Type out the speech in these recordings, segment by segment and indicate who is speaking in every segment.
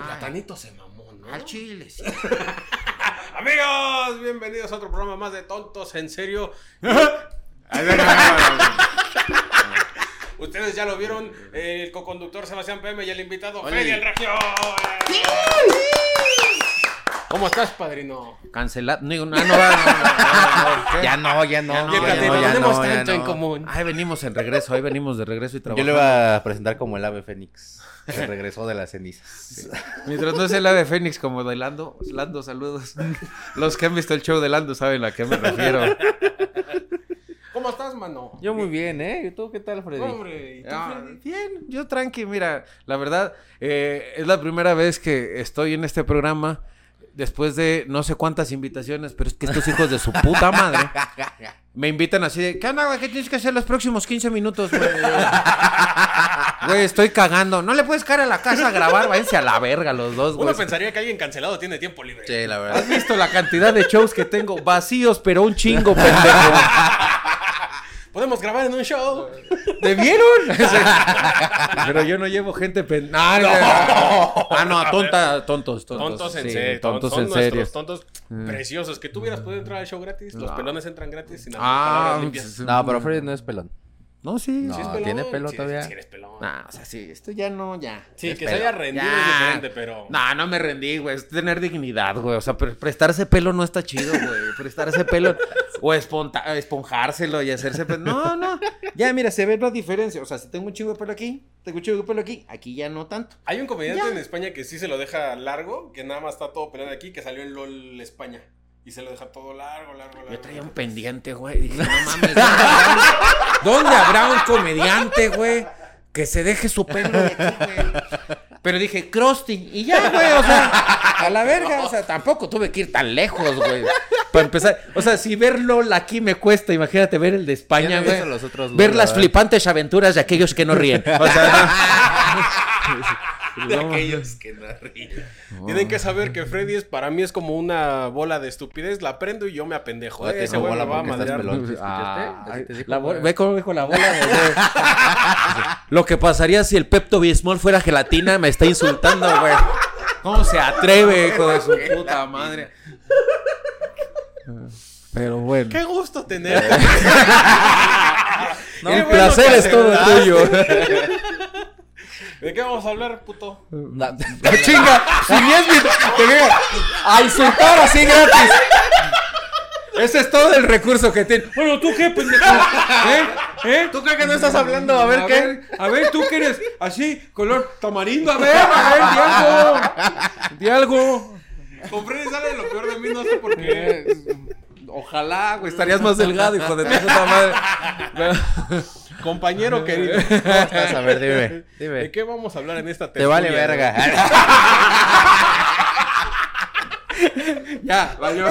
Speaker 1: el platanito se mamó, ¿no?
Speaker 2: Al chile, sí.
Speaker 1: Amigos, bienvenidos a otro programa más de Tontos en Serio. Ustedes ya lo vieron, el coconductor Sebastián PM y el invitado. Freddy el Regio. ¿Cómo estás, padrino?
Speaker 2: Cancelado. No, no, no, no, no, no, no.
Speaker 3: Ya no, ya no.
Speaker 2: Ya no,
Speaker 3: ya no,
Speaker 1: tenemos tanto en común.
Speaker 2: Ahí venimos en regreso, ahí venimos de regreso y
Speaker 3: Yo
Speaker 2: trabajando.
Speaker 3: le iba a presentar como el ave fénix. Que regresó de las cenizas.
Speaker 2: Mientras no es el ave fénix como de Lando. Lando, saludos. Los que han visto el show de Lando saben a qué me refiero.
Speaker 1: ¿Cómo estás, mano?
Speaker 3: Yo muy bien, ¿eh? ¿Y tú qué tal, Freddy?
Speaker 1: Hombre, ¿y tú,
Speaker 2: Ah,
Speaker 1: Freddy?
Speaker 2: bien, yo tranqui, mira, la verdad, eh, es la primera vez que estoy en este programa después de no sé cuántas invitaciones, pero es que estos hijos de su puta madre me invitan así de, ¿qué onda, güey? ¿Qué tienes que hacer los próximos 15 minutos, güey? Güey, estoy cagando. No le puedes caer a la casa a grabar, váyanse a la verga los dos,
Speaker 1: Uno
Speaker 2: güey.
Speaker 1: pensaría que alguien cancelado tiene tiempo libre.
Speaker 3: Sí, la verdad.
Speaker 2: ¿Has visto la cantidad de shows que tengo? Vacíos, pero un chingo, pendejo.
Speaker 1: Podemos grabar en un show.
Speaker 2: ¿Te vieron? Pero yo no llevo gente pen... No, no. Ah, no, tonta, tontos, tontos.
Speaker 1: Tontos en
Speaker 2: sí,
Speaker 1: serio.
Speaker 2: Tontos
Speaker 1: son
Speaker 2: en
Speaker 1: nuestros
Speaker 2: serio. Mm.
Speaker 1: tontos preciosos. Que tú hubieras podido entrar al show gratis. Los
Speaker 2: No.
Speaker 1: pelones entran gratis sin
Speaker 2: Ah,
Speaker 1: palabras limpias.
Speaker 2: pues,
Speaker 3: No, pero Freddy no es pelón.
Speaker 2: No, sí.
Speaker 3: No.
Speaker 1: Sí es pelón,
Speaker 3: ¿tiene pelo
Speaker 1: sí,
Speaker 3: todavía?
Speaker 1: Sí, eres pelón.
Speaker 2: Nah, o sea, sí, esto ya no, ya.
Speaker 1: Sí,
Speaker 3: es
Speaker 1: que
Speaker 3: pelo.
Speaker 1: se haya rendido
Speaker 2: Ya.
Speaker 1: es diferente, pero.
Speaker 2: No, no me rendí, güey. Es tener dignidad, güey. O sea, pre- prestarse pelo no está chido, güey. Prestarse pelo o esponta- esponjárselo y hacerse pelo. No, no. Ya, mira, se ve la diferencia. O sea, si tengo un chingo de pelo aquí, tengo un chingo de pelo aquí, aquí ya no tanto.
Speaker 1: Hay un comediante
Speaker 2: Ya.
Speaker 1: en España que sí se lo deja largo, que nada más está todo pelado aquí, que salió en LOL España. Y se lo deja todo largo, largo, largo.
Speaker 2: Yo traía un pendiente, güey. Dije, no mames. ¿dónde habrá un- ¿Dónde habrá un comediante, güey, que se deje su pelo de aquí, güey? Pero dije, crusting. Y ya, güey, o sea, a la verga. O sea, tampoco tuve que ir tan lejos, güey. Para empezar. O sea, si ver LOL aquí me cuesta, imagínate ver el de España, güey.
Speaker 3: visto los otros
Speaker 2: Ver las flipantes aventuras de aquellos que no ríen. O sea,
Speaker 1: De aquellos que no ríen. Tienen que saber que Freddy es, para mí es como una bola de estupidez. La prendo y yo me apendejo. Eh, me
Speaker 3: bola
Speaker 1: va a
Speaker 3: porque estás
Speaker 1: madrear.
Speaker 3: pelón. ¿Sí escuchaste?
Speaker 2: Ah, ve cómo dijo la bola. güey. Lo que pasaría si el Pepto Bismol fuera gelatina me está insultando, güey. ¿Cómo se atreve, hijo de su puta madre? Pero bueno.
Speaker 1: Qué gusto tenerte.
Speaker 3: No,
Speaker 1: Qué
Speaker 2: el placer es todo tuyo.
Speaker 1: ¿De qué vamos a hablar, puto?
Speaker 3: No,
Speaker 2: Chinga, si ni es mi... A insultar así gratis. Ese es todo el recurso que tiene. Bueno, ¿tú qué, pendejo? ¿Eh? ¿Eh?
Speaker 3: ¿Tú crees que no estás hablando? A ver qué.
Speaker 2: a ver, tú que eres así, color tamarindo. A ver, a ver, di algo. Di algo.
Speaker 1: Con Freddy sale lo peor de mí, no sé por qué.
Speaker 2: Ojalá, güey, estarías más delgado, hijo de tu puta madre.
Speaker 1: Compañero querido.
Speaker 3: ¿Cómo estás? A ver, dime.
Speaker 1: ¿De
Speaker 3: Dime.
Speaker 1: qué vamos a hablar en esta
Speaker 3: Te vale
Speaker 1: tertulia?
Speaker 3: verga.
Speaker 2: Ya, valió.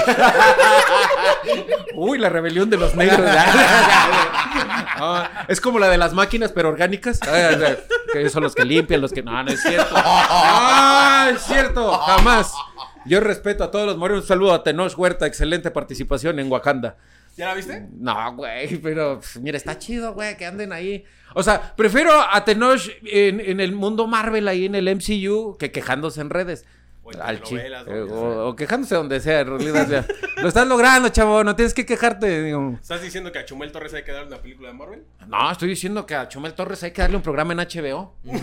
Speaker 2: Uy, la rebelión de los negros. Ah, es como la de las máquinas, pero orgánicas. Ah, que son los que limpian, los que. No, no es cierto. Ah, es cierto. Jamás. Yo respeto a todos los morenos. Un saludo a Tenoch Huerta. Excelente participación en Wakanda.
Speaker 1: ¿Ya la viste?
Speaker 2: No, güey, pero pf, mira, está chido, güey, que anden ahí. O sea, prefiero a Tenoch en, en el mundo Marvel, ahí en el MCU, que quejándose en redes.
Speaker 1: O en
Speaker 2: Al
Speaker 1: telenovelas,
Speaker 2: eh, o, o quejándose donde sea, en realidad. Lo estás logrando, chavo, no tienes que quejarte. digo.
Speaker 1: ¿Estás diciendo que a Chumel Torres hay que darle una película de Marvel?
Speaker 2: No, estoy diciendo que a Chumel Torres hay que darle un programa en HBO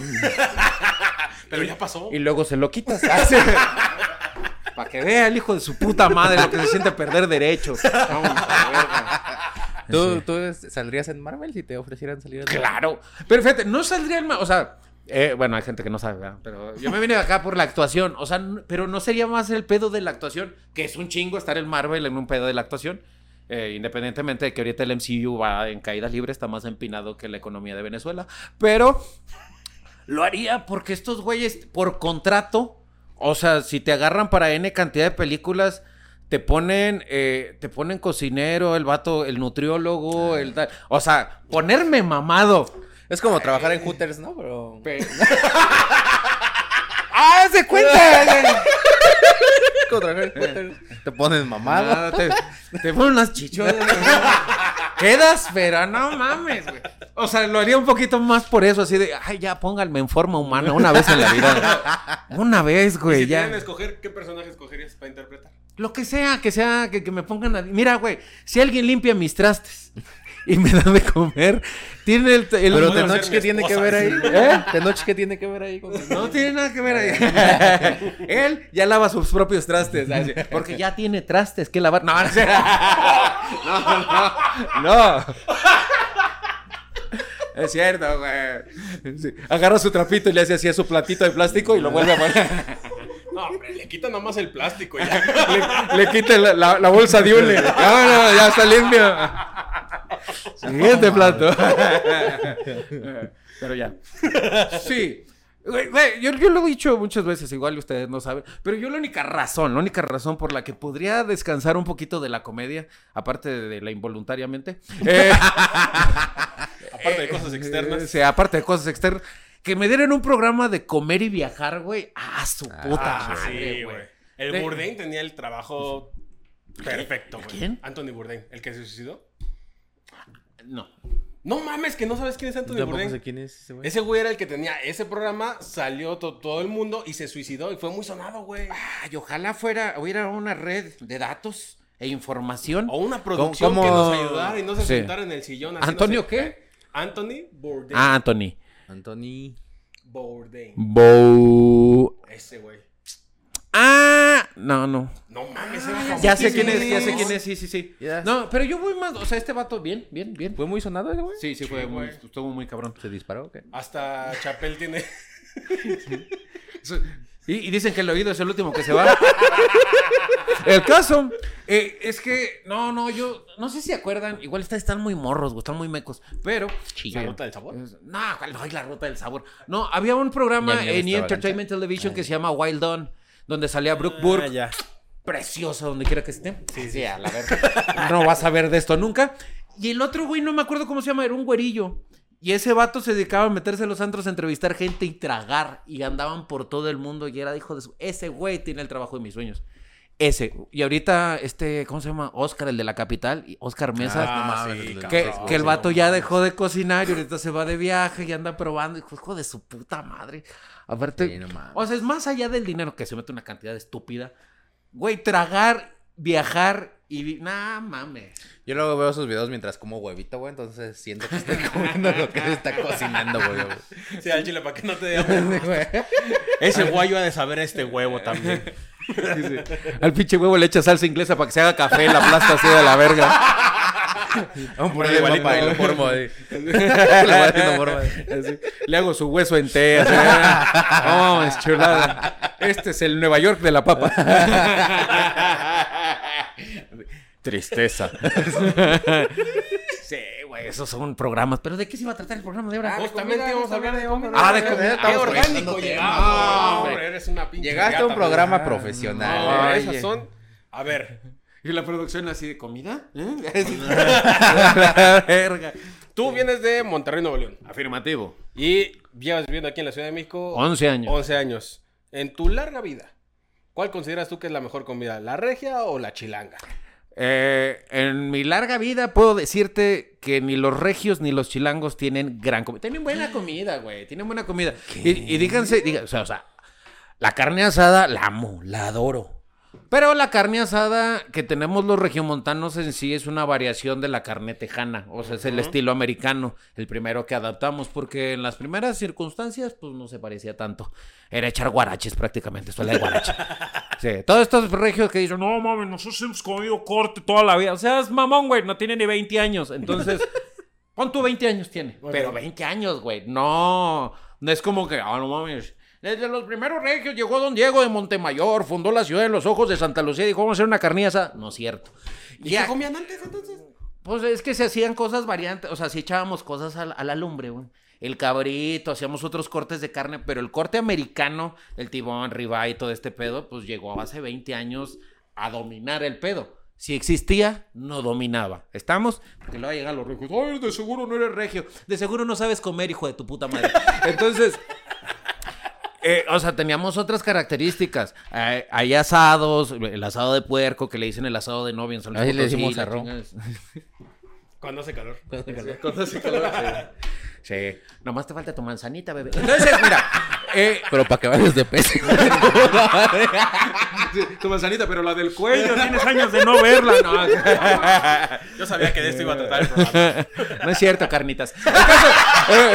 Speaker 1: Pero ya pasó.
Speaker 2: y luego se lo quitas. Para que vea el hijo de su puta madre lo que se siente perder derechos. Vamos a ver, güey.
Speaker 3: ¿Tú, ¿Tú saldrías en Marvel si te ofrecieran salir en
Speaker 2: Claro. Pero fíjate, no saldría el ma- O sea, eh, bueno, hay gente que no sabe, ¿verdad? Pero yo me vine acá por la actuación. O sea, pero no sería más el pedo de la actuación, que es un chingo estar en Marvel en un pedo de la actuación. eh, independientemente de que ahorita el MCU va en caída libre, está más empinado que la economía de Venezuela. Pero lo haría porque estos güeyes, por contrato, o sea, si te agarran para N cantidad de películas, te ponen, eh, te ponen cocinero, el vato, el nutriólogo, el tal. O sea, ponerme mamado.
Speaker 3: Es como trabajar en Hooters, ¿no? Pero.
Speaker 2: ¡Ah, se cuenta!
Speaker 3: Como trabajar en Hooters. Te pones mamado.
Speaker 2: Nada, te, te ponen unas chichonas. Quedas, pero no mames, güey. O sea, lo haría un poquito más por eso, así de, ay, ya pónganme en forma humana una vez en la vida. Una vez, güey,
Speaker 1: si
Speaker 2: ya.
Speaker 1: tienen que escoger, ¿qué personaje escogerías para interpretar?
Speaker 2: Lo que sea, que sea, que, que me pongan a... Mira, güey, si alguien limpia mis trastes y me da de comer, tiene el... el-
Speaker 3: Pero
Speaker 1: puedo
Speaker 3: Tenoch, ¿qué tiene que ver ahí? ¿Eh? Tenoch, ¿qué tiene que ver ahí? con-
Speaker 2: No tiene nada que ver ahí. Él ya lava sus propios trastes. así, porque ya tiene trastes que lavar. No, no, no, no. no. Es cierto, güey. Sí. Agarra su trapito y le hace así a su platito de plástico y lo vuelve a poner.
Speaker 1: No, hombre, le quita nomás el plástico ya.
Speaker 2: Le, le quita la, la- la bolsa de hule. No, no, ya está limpio. Siguiente plato. Pero ya. Sí. Güey, güey, yo, yo lo he dicho muchas veces, igual ustedes no saben, pero yo la única razón, la única razón por la que podría descansar un poquito de la comedia, aparte de la involuntariamente, eh,
Speaker 1: Aparte de cosas externas.
Speaker 2: eh, sí, aparte de cosas externas, que me dieran un programa de comer y viajar, güey, a su puta
Speaker 1: Ah,
Speaker 2: madre,
Speaker 1: sí,
Speaker 2: güey.
Speaker 1: El
Speaker 2: De-
Speaker 1: Bourdain tenía el trabajo perfecto, güey.
Speaker 2: ¿Quién?
Speaker 1: Anthony Bourdain, el que se suicidó.
Speaker 2: No.
Speaker 1: No mames, que no sabes quién es Anthony
Speaker 3: Tampoco
Speaker 1: Bourdain.
Speaker 3: sé quién es ese güey.
Speaker 1: Ese güey era el que tenía ese programa, salió to- todo el mundo y se suicidó y fue muy sonado, güey.
Speaker 2: Ay, ojalá fuera, hubiera una red de datos e información.
Speaker 1: O una producción
Speaker 3: ¿Cómo-
Speaker 1: que nos ayudara y no se
Speaker 2: Sí.
Speaker 1: sentara en el sillón. así,
Speaker 2: ¿Antonio
Speaker 1: no
Speaker 2: qué?
Speaker 1: Anthony Bourdain.
Speaker 2: Ah, Anthony.
Speaker 3: Anthony.
Speaker 1: Bourdain.
Speaker 2: Bo...
Speaker 1: Ese güey.
Speaker 2: Ah, no, no.
Speaker 1: No mames, era
Speaker 2: Ya sé quién es, ya sé quién es, sí, sí, sí.
Speaker 3: Ya.
Speaker 2: No, pero yo voy más, o sea, este vato, bien, bien, bien.
Speaker 3: ¿Fue muy sonado ese güey?
Speaker 2: Sí, sí, fue muy,
Speaker 1: güey.
Speaker 2: estuvo muy cabrón.
Speaker 3: ¿Se disparó qué?
Speaker 1: Hasta Chapel tiene.
Speaker 2: Y, y dicen que el oído es el último que se va. el caso eh, es que, no, no, yo, no sé si acuerdan, igual está- están muy morros, güey, están muy mecos, pero...
Speaker 1: ¿La ruta del sabor?
Speaker 2: Es- No, ¿cuál? no hay la ruta del sabor. No, había un programa
Speaker 3: Ya
Speaker 2: en E!
Speaker 3: extravaganza.
Speaker 2: Entertainment Television que se llama Wild On, donde salía Brooke Burke.
Speaker 1: Ah, ya.
Speaker 2: preciosa donde quiera que esté. Sí, sí, a la verga. No vas a ver de esto nunca. Y el otro güey, no me acuerdo cómo se llama, era un güerillo. Y ese vato se dedicaba a meterse en los antros a entrevistar gente y tragar. Y andaban por todo el mundo. Y era hijo de su. Ese güey tiene el trabajo de mis sueños. Ese. Y ahorita, este, ¿cómo se llama? Oscar, el de la capital. Oscar Mesa.
Speaker 1: Ah, sí,
Speaker 2: que, que el vato ya dejó de cocinar y ahorita se va de viaje y anda probando. Hijo de su puta madre. Aparte,
Speaker 3: Sí, no mames.
Speaker 2: o sea, es más allá del dinero que se mete una cantidad estúpida. Güey, tragar, viajar y... Nah, mames.
Speaker 3: Yo luego veo esos videos mientras como huevito, güey, entonces siento que estoy comiendo lo que se está cocinando, güey.
Speaker 1: Sí, al chile, para que no te dé hambre. Ese guayo ha de saber este huevo también.
Speaker 2: Al pinche huevo le echa salsa inglesa para que se haga café, la plasta así de la verga.
Speaker 3: Un puré
Speaker 1: de
Speaker 3: de
Speaker 1: igualito.
Speaker 3: papa y lo formo ahí. Lo voy haciendo forma.
Speaker 2: Así. Le hago su hueso en té. así. Oh, es chulada. Este es el Nueva York de la papa. Tristeza. sí, güey, esos son programas. ¿Pero de qué se iba a tratar el programa de ahora?
Speaker 1: Justamente íbamos a hablar de comida.
Speaker 2: Ah, de
Speaker 1: Qué
Speaker 2: comida.
Speaker 3: Estamos
Speaker 1: orgánico
Speaker 3: conectando
Speaker 1: llegamos.
Speaker 3: temas,
Speaker 1: No,
Speaker 2: hombre.
Speaker 1: hombre, eres una pinche
Speaker 3: Llegaste a un programa profesional.
Speaker 1: No, esas son. A ver,
Speaker 2: Y la producción así de comida. ¿Eh? La verga.
Speaker 1: tú vienes de Monterrey, Nuevo León.
Speaker 2: Afirmativo.
Speaker 1: Y llevas viviendo aquí en la Ciudad de México
Speaker 2: 11 años.
Speaker 1: 11 años. En tu larga vida, ¿cuál consideras tú que es la mejor comida? ¿La regia o la chilanga?
Speaker 2: Eh, en mi larga vida puedo decirte que ni los regios ni los chilangos tienen gran comida. Tienen buena comida, güey. Tienen buena comida. Y, y díganse, diga- o, sea, o sea, la carne asada la amo, la adoro. Pero la carne asada que tenemos los regiomontanos en sí es una variación de la carne tejana. O sea, es el estilo americano, el primero que adaptamos, porque en las primeras circunstancias, pues no se parecía tanto. Era echar guaraches prácticamente, suele de guarache. Sí, todos estos regios que dicen, no mames, nosotros hemos comido corte toda la vida. O sea, es mamón, güey, no tiene ni 20 años. Entonces, ¿cuánto 20 años tiene? Pero 20 años, güey. No, no es como que, ah, no mames. Desde los primeros regios llegó Don Diego de Montemayor, fundó la ciudad en los ojos de Santa Lucía y dijo, vamos a hacer una carniza. No es cierto.
Speaker 1: ¿Y
Speaker 2: Ya-
Speaker 1: qué comían antes entonces?
Speaker 2: pues es que se hacían cosas variantes, o sea, si echábamos cosas a la, a la lumbre, güey. El cabrito, hacíamos otros cortes de carne, pero el corte americano, el tibón, ribeye y todo este pedo, pues llegó hace 20 años a dominar el pedo. Si existía, no dominaba. ¿Estamos? Porque luego llegan los regios. Ay, de seguro no eres regio. De seguro no sabes comer, hijo de tu puta madre. Entonces, eh, o sea, teníamos otras características. Hay, hay asados, el asado de puerco, que le dicen el asado de novia en San Luis
Speaker 3: Ahí le decimos
Speaker 2: la
Speaker 3: arroz.
Speaker 2: chingada es-
Speaker 1: Cuando hace calor.
Speaker 2: Cuando hace calor, sí. Sí. Nomás te falta tu manzanita, bebé. Entonces, mira. eh,
Speaker 3: Pero para que vayas de peso.
Speaker 2: tu manzanita, pero la del cuello, tienes años de no verla. No,
Speaker 1: Yo sabía que de esto iba a tratar el programa.
Speaker 2: no es cierto, carnitas. El caso, eh,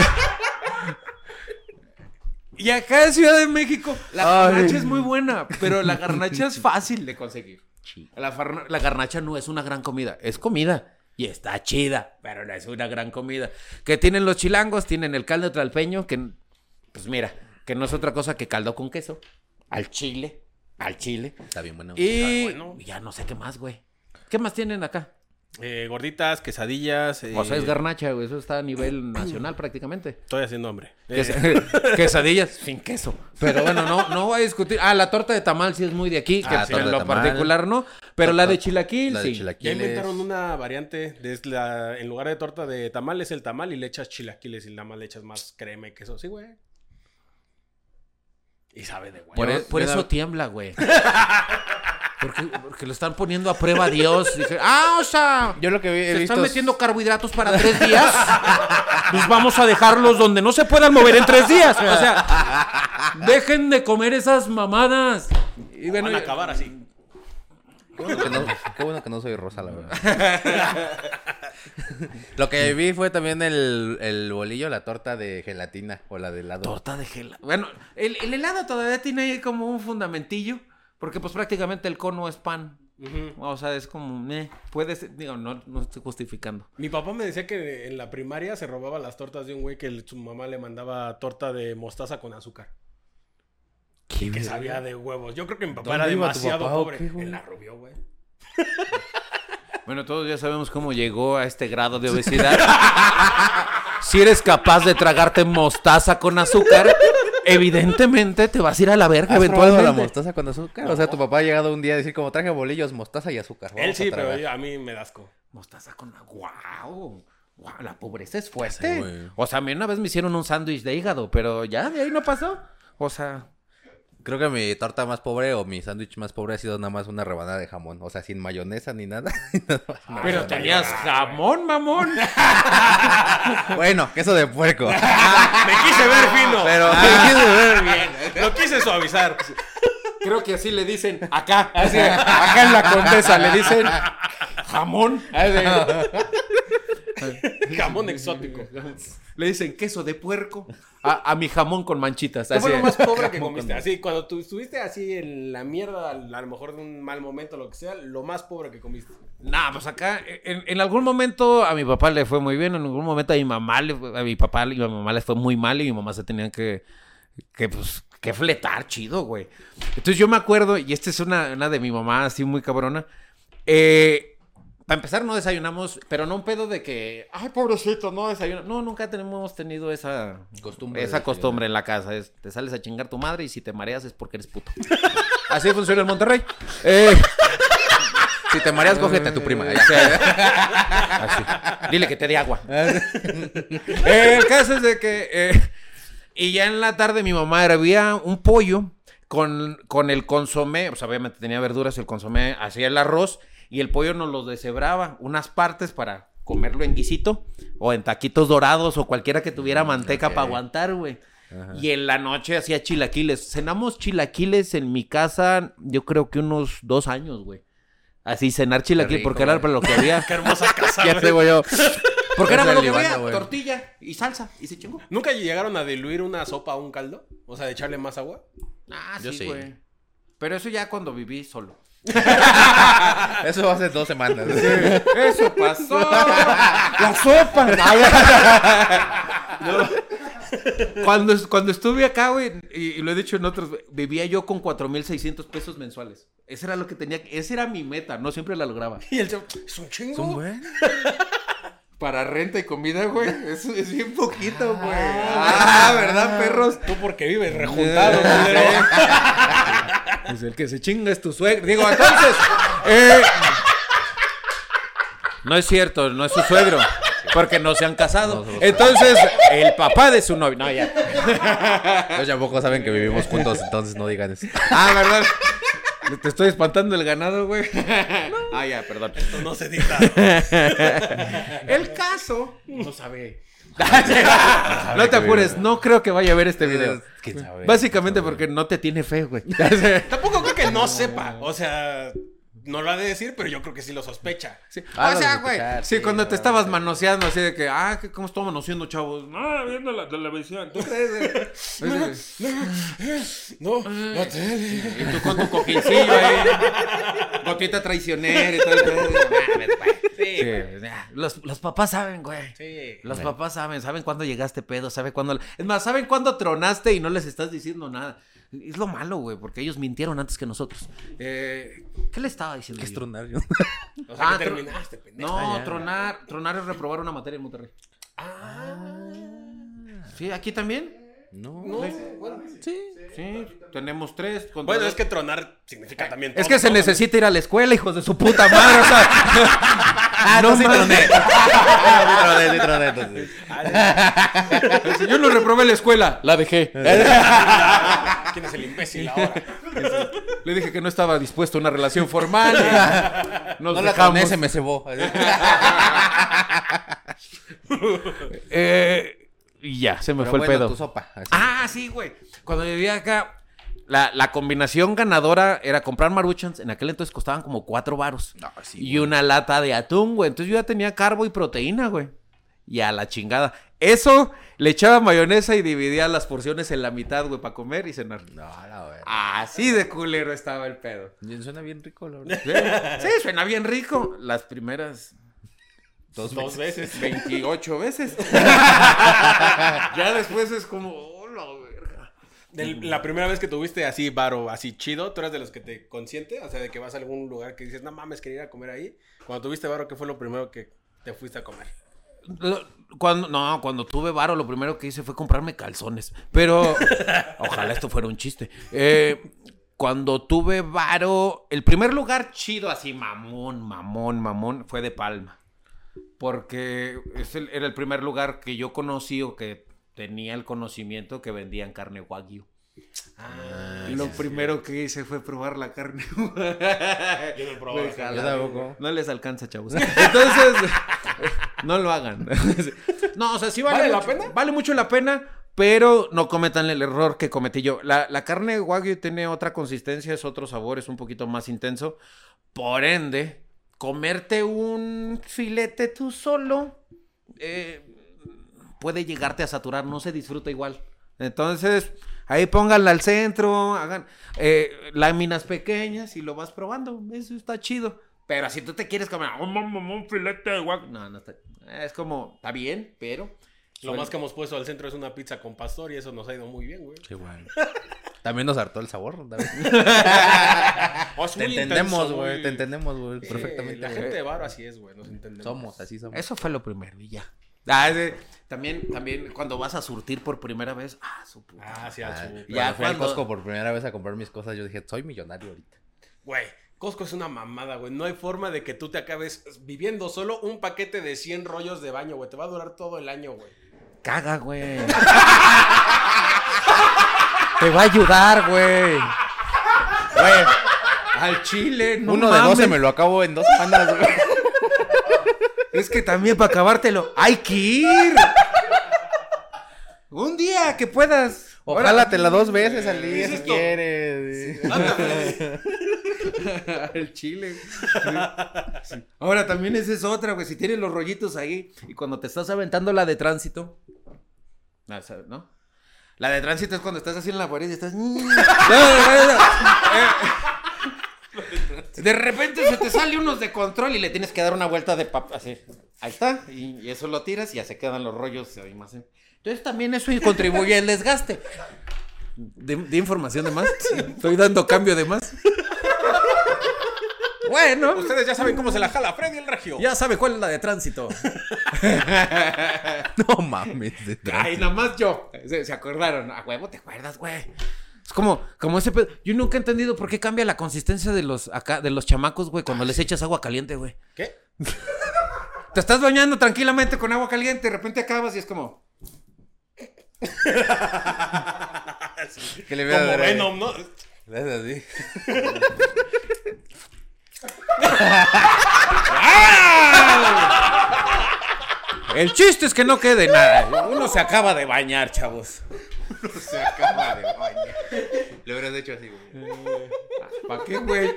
Speaker 2: y acá en Ciudad de México, la garnacha es muy buena, pero la garnacha es fácil de conseguir. La, farna- la garnacha no es una gran comida, es comida. Y está chida, pero no es una gran comida. Que tienen los chilangos, tienen el caldo tralpeño, que, pues mira, que no es otra cosa que caldo con queso, al chile, al chile.
Speaker 3: Está bien bueno.
Speaker 2: Y
Speaker 1: bueno.
Speaker 2: ya no sé qué más, güey. ¿Qué más tienen acá?
Speaker 1: Eh, gorditas, quesadillas. eh,
Speaker 2: O sea, es garnacha, güey. Eso está a nivel nacional prácticamente.
Speaker 1: Estoy haciendo hambre. Eh,
Speaker 2: Ques- quesadillas sin queso. Pero bueno, no, no voy a discutir. Ah, la torta de tamal sí es muy de aquí, que
Speaker 3: Ah,
Speaker 2: en
Speaker 3: torta de
Speaker 2: lo
Speaker 3: tamal.
Speaker 2: particular no. Pero la de chilaquil,
Speaker 3: la de
Speaker 2: sí.
Speaker 1: ya
Speaker 3: chilaquiles.
Speaker 1: inventaron una variante. De la, en lugar de torta de tamal es el tamal y le echas chilaquiles y nada más le echas más crema y queso. Sí, güey. Y sabe de güey.
Speaker 2: Por, e- por eso tiembla, güey. Porque, porque lo están poniendo a prueba a Dios. Dije, ah, o sea,
Speaker 3: Yo lo que vi, he
Speaker 2: ¿se
Speaker 3: visto...
Speaker 2: están metiendo carbohidratos para tres días? Pues vamos a dejarlos donde no se puedan mover en tres días. O sea, dejen de comer esas mamadas. Y bueno,
Speaker 1: Van a acabar así.
Speaker 3: Qué bueno, que no, qué bueno que no soy rosa, la verdad. Lo que vi fue también el, el bolillo, la torta de gelatina o la de helado.
Speaker 2: Torta de gela. Bueno, el, el helado todavía tiene ahí como un fundamentillo. Porque pues prácticamente el cono es pan. O sea, es como, eh, puede ser, digo, no, no estoy justificando.
Speaker 1: Mi papá me decía que en la primaria se robaba las tortas de un güey que el- su mamá le mandaba torta de mostaza con azúcar. Y que sabía de huevos. Yo creo que mi papá
Speaker 3: ¿Dónde
Speaker 1: era demasiado
Speaker 3: papá
Speaker 1: pobre. en la Rubio, güey.
Speaker 2: Bueno, todos ya sabemos cómo llegó a este grado de obesidad. si eres capaz de tragarte mostaza con azúcar, evidentemente te vas a ir a la verga
Speaker 3: ¿Has probado
Speaker 2: eventualmente.
Speaker 3: la mostaza con azúcar? O sea, tu papá ha llegado un día a decir como traje bolillos, mostaza y azúcar.
Speaker 1: Él sí,
Speaker 3: a
Speaker 1: pero
Speaker 3: tragar".
Speaker 1: yo- a mí me da asco.
Speaker 2: Mostaza con wow. Wow, la pobreza es fuerte. o sea, a mí una vez me hicieron un sándwich de hígado, pero ya de ahí no pasó. O sea,
Speaker 3: Creo que mi torta más pobre o mi sándwich más pobre ha sido nada más una rebanada de jamón. O sea, sin mayonesa ni nada.
Speaker 2: pero tenías jamón, mamón.
Speaker 3: bueno, queso de puerco.
Speaker 1: Me quise ver fino.
Speaker 3: Pero
Speaker 1: Lo quise suavizar.
Speaker 2: Creo que así le dicen acá, así, acá en la condesa le dicen jamón.
Speaker 1: Jamón exótico.
Speaker 2: Le dicen queso de puerco a, a mi jamón con manchitas.
Speaker 1: ¿Qué
Speaker 2: Así.
Speaker 1: fue lo más pobre que comiste? Así, cuando tú estuviste así en la mierda, a lo mejor de un mal momento, lo que sea, lo más pobre que comiste.
Speaker 2: Nah, pues acá, en, en algún momento a mi papá le fue muy bien, en algún momento a mi mamá, le fue- a mi papá y a mi mamá les fue muy mal y mi mamá se tenían que, que pues, que fletar chido, güey. Entonces yo me acuerdo, y esta es una, una de mi mamá así muy cabrona, eh, para empezar no desayunamos, pero no un pedo de que, ay, pobrecito, no desayunamos. No, nunca tenemos tenido esa
Speaker 3: Costumbre
Speaker 2: esa costumbre en la casa. Es, te sales a chingar tu madre y si te mareas es porque eres puto. Así funciona en Monterrey. Eh,
Speaker 3: si te mareas, cógete a tu prima.
Speaker 2: Sí. Así. Dile que te dé agua. Eh, el caso es de que. eh, y ya en la tarde mi mamá hervía un pollo con, con el consomé. O sea, obviamente tenía verduras, el consomé hacía el arroz y el pollo nos lo deshebraba. Unas partes para comerlo en guisito o en taquitos dorados o cualquiera que tuviera manteca
Speaker 3: ok.
Speaker 2: para aguantar, güey. Y en la noche hacía chilaquiles. Cenamos chilaquiles en mi casa, yo creo que unos dos años, güey. Así, cenar chilaquiles,
Speaker 3: rico,
Speaker 2: porque era
Speaker 3: güey.
Speaker 2: lo que había.
Speaker 1: Qué hermosa casa.
Speaker 3: Ya
Speaker 1: güey.
Speaker 3: te voy yo.
Speaker 2: Porque era lo que había,
Speaker 3: güey.
Speaker 2: tortilla y salsa, y se chingó.
Speaker 1: ¿Nunca llegaron a diluir una sopa o un caldo? O sea, de echarle más agua.
Speaker 2: Ah,
Speaker 3: Yo
Speaker 2: sí,
Speaker 3: sí.
Speaker 2: güey. Pero eso ya cuando viví solo.
Speaker 3: Eso hace dos semanas.
Speaker 2: Eso pasó. La sopa. No. Cuando, cuando estuve acá, güey, y, y lo he dicho en otros, vivía yo con 4.600 pesos mensuales. Ese era lo que tenía, esa era mi meta, no siempre la lograba.
Speaker 1: Y el chavo, es un chingo.
Speaker 3: Es un buen.
Speaker 2: Para renta y comida, güey, es, es bien poquito, güey. Ah, ¿verdad, perros?
Speaker 1: Tú porque vives rejuntado.
Speaker 2: Pues el que se chinga es tu suegro. Digo, entonces. eh, no es cierto, no es su suegro. Porque no se han casado. Entonces, el papá de su novio. No, ya.
Speaker 3: Ellos tampoco saben que vivimos juntos, entonces no digan eso.
Speaker 2: Ah, ¿verdad? Te estoy espantando el ganado, güey. Ah, ya, perdón.
Speaker 1: Esto no se edita.
Speaker 2: El caso. No sabe. no te apures, no creo que vaya a ver este video.
Speaker 3: ¿Quién sabe?
Speaker 2: Básicamente porque no te tiene fe, güey.
Speaker 1: Tampoco creo que no sepa. O sea, no lo ha de decir, pero yo creo que sí lo sospecha.
Speaker 2: Sí.
Speaker 3: Ah,
Speaker 2: o sea, güey. Sí,
Speaker 3: sí,
Speaker 2: cuando te estabas
Speaker 3: sí.
Speaker 2: manoseando así de que, ah, que ¿cómo estamos manoseando, chavos? No, viendo la televisión. ¿Tú crees? güey?
Speaker 1: No, la tele.
Speaker 2: y tú con tu cojincillo ahí. Gotita traicionera y todo el pedo. Mames, güey. Sí, güey. Ya, Los, los papás saben, güey.
Speaker 1: Sí.
Speaker 2: Los papás saben, saben cuándo llegaste pedo, saben cuándo... Es más, saben cuándo tronaste y no les estás diciendo nada. Es lo malo, güey, porque ellos mintieron antes que nosotros. Eh, ¿Qué le estaba diciendo?
Speaker 3: ¿Qué es
Speaker 2: yo?
Speaker 3: tronar? yo?
Speaker 1: O sea,
Speaker 2: Ah,
Speaker 1: que terminaste, pendejo.
Speaker 2: No,
Speaker 3: Ah, ya.
Speaker 2: tronar, tronar es reprobar una materia en Monterrey. Sí, aquí también.
Speaker 3: No.
Speaker 1: No, bueno.
Speaker 3: Sí.
Speaker 2: Sí, tenemos tres. contra
Speaker 1: Bueno,
Speaker 2: dos.
Speaker 1: es que tronar significa también.
Speaker 2: Es que se
Speaker 1: todo.
Speaker 2: necesita ir a la escuela, hijos de su puta madre. O sea,
Speaker 3: Ah, no, sí
Speaker 2: mames.
Speaker 3: troné. sí troné, sí troné,
Speaker 2: yo no reprobé la escuela, la dejé.
Speaker 1: ¿Quién es el imbécil ahora?
Speaker 2: Le dije que no estaba dispuesto a una relación formal. Nos
Speaker 3: No la
Speaker 2: dejamos.
Speaker 3: troné, se me cebó.
Speaker 2: Eh, y ya, se me
Speaker 3: Pero
Speaker 2: fue
Speaker 3: bueno,
Speaker 2: el pedo.
Speaker 3: tu sopa.
Speaker 2: Ah, sí, güey. Cuando vivía acá, la, la combinación ganadora era comprar maruchans. En aquel entonces costaban como cuatro varos.
Speaker 3: No, sí,
Speaker 2: y una lata de atún, güey. Entonces yo ya tenía carbo y proteína, güey. Y a la chingada. Eso, le echaba mayonesa y dividía las porciones en la mitad, güey, para comer y cenar.
Speaker 3: No, la verdad.
Speaker 2: Así de culero estaba el pedo.
Speaker 3: Suena bien rico, la verdad.
Speaker 2: Sí, suena bien rico. Las primeras
Speaker 3: Dos
Speaker 1: Dos
Speaker 3: veces.
Speaker 1: veces.
Speaker 2: 28 veces. ya después es como, oh, la verga.
Speaker 1: Del- la primera vez que tuviste así varo, así chido, tú eres de los que te consiente, o sea, de que vas a algún lugar que dices, no mames, quería ir a comer ahí. Cuando tuviste varo, ¿qué fue lo primero que te fuiste a comer?
Speaker 2: Lo- Cuando, no, cuando tuve varo, lo primero que hice fue comprarme calzones. Pero, ojalá esto fuera un chiste. Eh, cuando tuve varo, el primer lugar chido, así, mamón, mamón, mamón, fue de Palma. Porque es el- era el primer lugar que yo conocí o que tenía el conocimiento que vendían carne wagyu.
Speaker 1: Ah,
Speaker 2: lo primero que hice fue probar la carne.
Speaker 1: Yo no
Speaker 3: Yo tampoco.
Speaker 2: No les alcanza, chavos. Entonces, no lo hagan. No, o sea, sí vale,
Speaker 1: ¿Vale la pena?
Speaker 2: Vale mucho la pena, pero no cometan el error que cometí yo. La, la carne wagyu tiene otra consistencia, es otro sabor, es un poquito más intenso. Por ende, comerte un filete tú solo eh, puede llegarte a saturar, no se disfruta igual. Entonces, ahí pónganla al centro, hagan eh, láminas pequeñas y lo vas probando. Eso está chido. Pero si tú te quieres comer un, un- un filete de guac, no, no está. Es como, está bien, pero.
Speaker 1: Lo más que hemos puesto al centro es una pizza con pastor y eso nos ha ido muy bien, güey.
Speaker 3: Sí, güey. También nos hartó el sabor.
Speaker 1: Oh,
Speaker 3: Te entendemos, güey. Te entendemos, güey. Perfectamente.
Speaker 1: La gente de varo así es, güey. Nos entendemos.
Speaker 3: Somos, así somos.
Speaker 2: Eso fue lo primero y ya. Ah, ese- también, también cuando vas a surtir por primera vez, ah, su puta.
Speaker 1: Ah, sí,
Speaker 3: Ah,
Speaker 1: su-
Speaker 3: cuando
Speaker 2: Ya,
Speaker 3: fui al
Speaker 2: cuando-
Speaker 3: Costco por primera vez a comprar mis cosas, yo dije, soy millonario ahorita.
Speaker 1: Güey, Costco es una mamada, güey. No hay forma de que tú te acabes viviendo solo un paquete de 100 rollos de baño, güey. Te va a durar todo el año, güey.
Speaker 2: Caga, güey. Te va a ayudar, güey. Güey, al chile, no
Speaker 3: Uno de
Speaker 2: mames.
Speaker 3: 12 me lo acabo en dos semanas, güey.
Speaker 2: Es que también para acabártelo hay que ir. Un día que puedas.
Speaker 3: Ojalá te la dos veces al día
Speaker 1: ¿Qué es
Speaker 3: si
Speaker 1: esto?
Speaker 3: quieres.
Speaker 1: Freddy.
Speaker 2: El chile. Sí. Ahora también esa es otra, güey. Si tienes los rollitos ahí y cuando te estás aventando la de tránsito. Ah, ¿sabes, ¿No? La de tránsito es cuando estás así en la pared y estás. No. Eh, De repente se te sale unos de control y le tienes que dar una vuelta de papá. Así. Ahí está. Y, y eso lo tiras y ya se quedan los rollos ahí más. en- Entonces también eso contribuye al desgaste. ¿De, de información de más? Estoy dando cambio de más. Bueno,
Speaker 1: Ustedes ya saben cómo se la jala Freddy el Regio.
Speaker 2: ya sabe cuál es la de tránsito.
Speaker 3: No mames. de
Speaker 2: Ay, nada más yo. Se, se acordaron. A huevo, ¿te acuerdas, güey? Es como, como ese pedo. Yo nunca he entendido por qué cambia la consistencia de los acá, de los chamacos, güey, cuando les echas agua caliente, güey.
Speaker 1: ¿Qué?
Speaker 2: Te estás bañando tranquilamente con agua caliente, de repente acabas y es como.
Speaker 3: Que le vea
Speaker 1: Como Venom, ¿no?
Speaker 3: Le así.
Speaker 2: El chiste es que no quede nada. Uno se acaba de bañar, chavos.
Speaker 3: Se acaba de bañar. Le hubieras hecho así, güey.
Speaker 2: ¿Para qué, güey?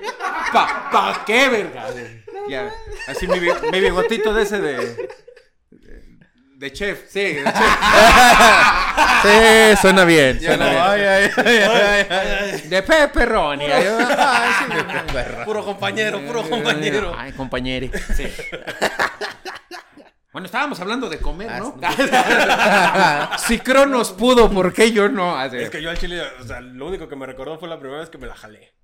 Speaker 2: ¿Pa, pa qué, verga? Ya, así mi, bi- mi bigotito de ese de. De chef, sí, de chef.
Speaker 3: Sí, suena bien. Suena bien.
Speaker 2: ay, ay, ay, De pepperoni. Sí.
Speaker 1: Puro compañero, puro compañero.
Speaker 2: Ay, compañero. Sí. Bueno, estábamos hablando de comer, ¿no? si Cronos pudo, ¿por qué yo no? Así.
Speaker 1: Es que yo al chile, o sea, lo único que me recordó fue la primera vez que me la jalé.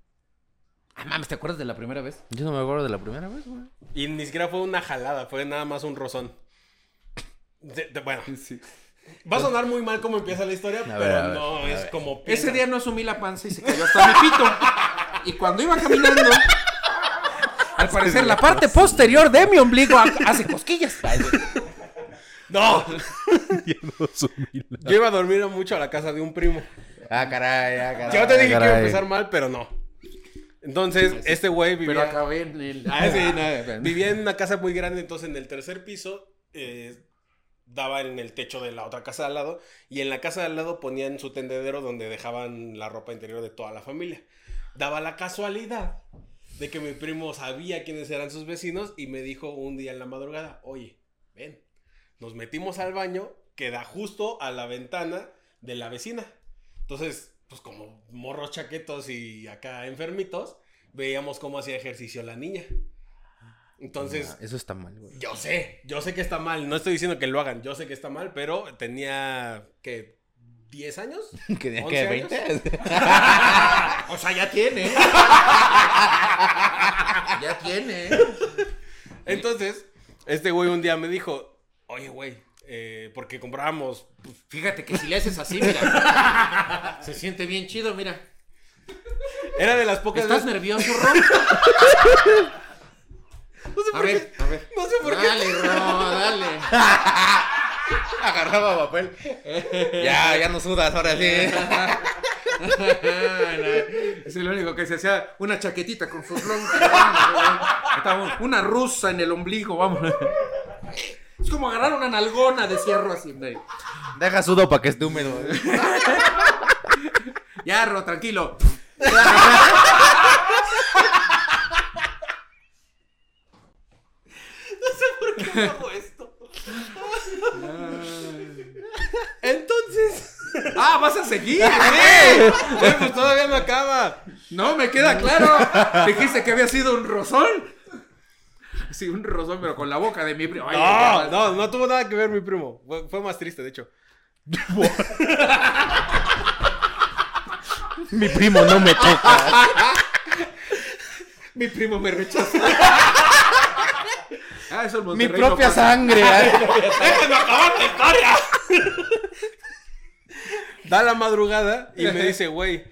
Speaker 2: Ah, mames, ¿te acuerdas de la primera vez?
Speaker 3: Yo no me acuerdo de la primera vez, güey.
Speaker 1: Y ni siquiera fue una jalada, fue nada más un rozón. De- de- bueno, va a sonar muy mal como empieza la historia, pero
Speaker 3: ver, a ver,
Speaker 1: no es como
Speaker 2: Ese
Speaker 1: piensan.
Speaker 2: día no asumí la panza y se cayó hasta mi pito. Y cuando iba caminando, al parecer la parte posterior de mi ombligo ha- hace cosquillas.
Speaker 1: ¡No! Yo iba a dormir mucho a la casa de un primo.
Speaker 3: Ah, caray, ah, caray.
Speaker 1: Yo te dije que iba a empezar mal, pero no. Entonces, este güey vivía...
Speaker 2: Pero acabé en el.
Speaker 1: Ah, sí, no, vivía en una casa muy grande, entonces en el tercer piso eh, daba en el techo de la otra casa de al lado y en la casa de al lado ponían su tendedero donde dejaban la ropa interior de toda la familia. Daba la casualidad de que mi primo sabía quiénes eran sus vecinos y me dijo un día en la madrugada, oye, ven, nos metimos al baño que da justo a la ventana de la vecina. Entonces, pues como morros chaquetos y acá enfermitos, veíamos cómo hacía ejercicio la niña. Entonces,
Speaker 3: Eso está mal, güey.
Speaker 1: yo sé, yo sé que está mal, no estoy diciendo que lo hagan, yo sé que está mal, pero tenía, ¿qué? ¿10 años?
Speaker 3: ¿Que de
Speaker 1: 11
Speaker 3: qué?
Speaker 1: años.
Speaker 3: ¿20?
Speaker 2: O sea, ya tiene. ya tiene.
Speaker 1: Entonces, este güey un día me dijo, oye, güey, eh, porque comprábamos, pues,
Speaker 2: Fíjate que si le haces así, mira. Se siente bien chido, mira.
Speaker 1: era de las pocas
Speaker 2: ¿Estás
Speaker 1: veces-
Speaker 2: nervioso, Ron? A ver, a ver.
Speaker 1: No sé por qué.
Speaker 2: Dale, Ron, dale.
Speaker 3: Papel. ya, ya no sudas, ahora sí.
Speaker 2: Es el único que se hacía una chaquetita con. Estaba una rusa en el ombligo, vamos. Es como agarrar una nalgona de cierro así. de-
Speaker 3: Deja sudo para que esté húmedo.
Speaker 2: Ya, Ro, tranquilo.
Speaker 1: ¿Por qué hago esto? Entonces,
Speaker 2: Ah, vas a seguir.
Speaker 1: güey, pues todavía no acaba.
Speaker 2: No, me queda claro. Dijiste que había sido un rozón. Sí, un rozón, pero con la boca de mi primo. Ay,
Speaker 1: No, no, no tuvo nada que ver mi primo. Fue, fue más triste, de hecho.
Speaker 3: Mi primo no me toca.
Speaker 2: Mi primo me rechazó. Ah, eso
Speaker 3: Mi
Speaker 2: Monterrey no
Speaker 3: propia
Speaker 2: pasa.
Speaker 3: sangre.
Speaker 1: ¡Déjenme acabar la historia! da la madrugada y me dice, güey,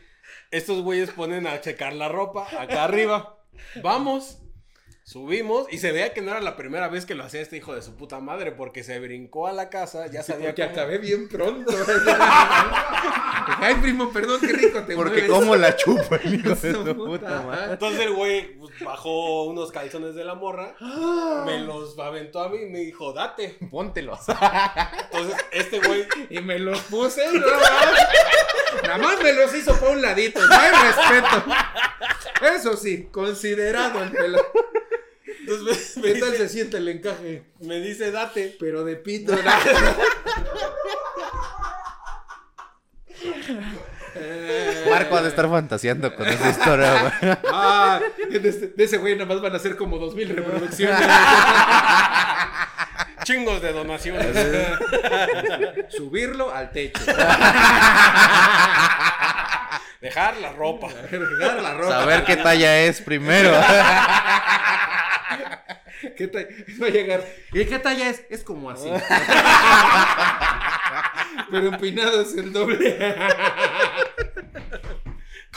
Speaker 1: estos güeyes ponen a checar la ropa acá arriba. Vamos. Subimos y se veía que no era la primera vez que lo hacía este hijo de su puta madre porque se brincó a la casa, ya sabía cómo-
Speaker 2: acabé bien pronto. Ay, primo, perdón, qué rico te
Speaker 3: Porque
Speaker 2: mueves.
Speaker 3: como la chupa el hijo de
Speaker 2: Su puta
Speaker 3: madre.
Speaker 1: Entonces el güey pues, bajó unos calzones de la morra, me los aventó a mí y me dijo, date.
Speaker 3: Póntelos.
Speaker 1: Entonces este güey
Speaker 2: Y me los puse, no, Nada más me los hizo para un ladito. No hay respeto. Eso sí, considerado el pelo.
Speaker 1: Entonces me, me
Speaker 2: ¿Qué tal
Speaker 1: dice,
Speaker 2: se siente el encaje?
Speaker 1: me dice, date.
Speaker 2: Pero de pito. ¿no?
Speaker 3: Marco ha de estar fantaseando con esa historia, güey.
Speaker 2: Ah, de ese, de ese güey nada más van a ser como dos mil reproducciones.
Speaker 1: Chingos de donaciones.
Speaker 2: Subirlo al techo.
Speaker 1: Dejar la ropa.
Speaker 2: Regar la ropa.
Speaker 3: Saber qué talla es primero.
Speaker 2: ¿Qué ta- Va a llegar. ¿Y qué talla es? Es como así. Pero empinado es el doble.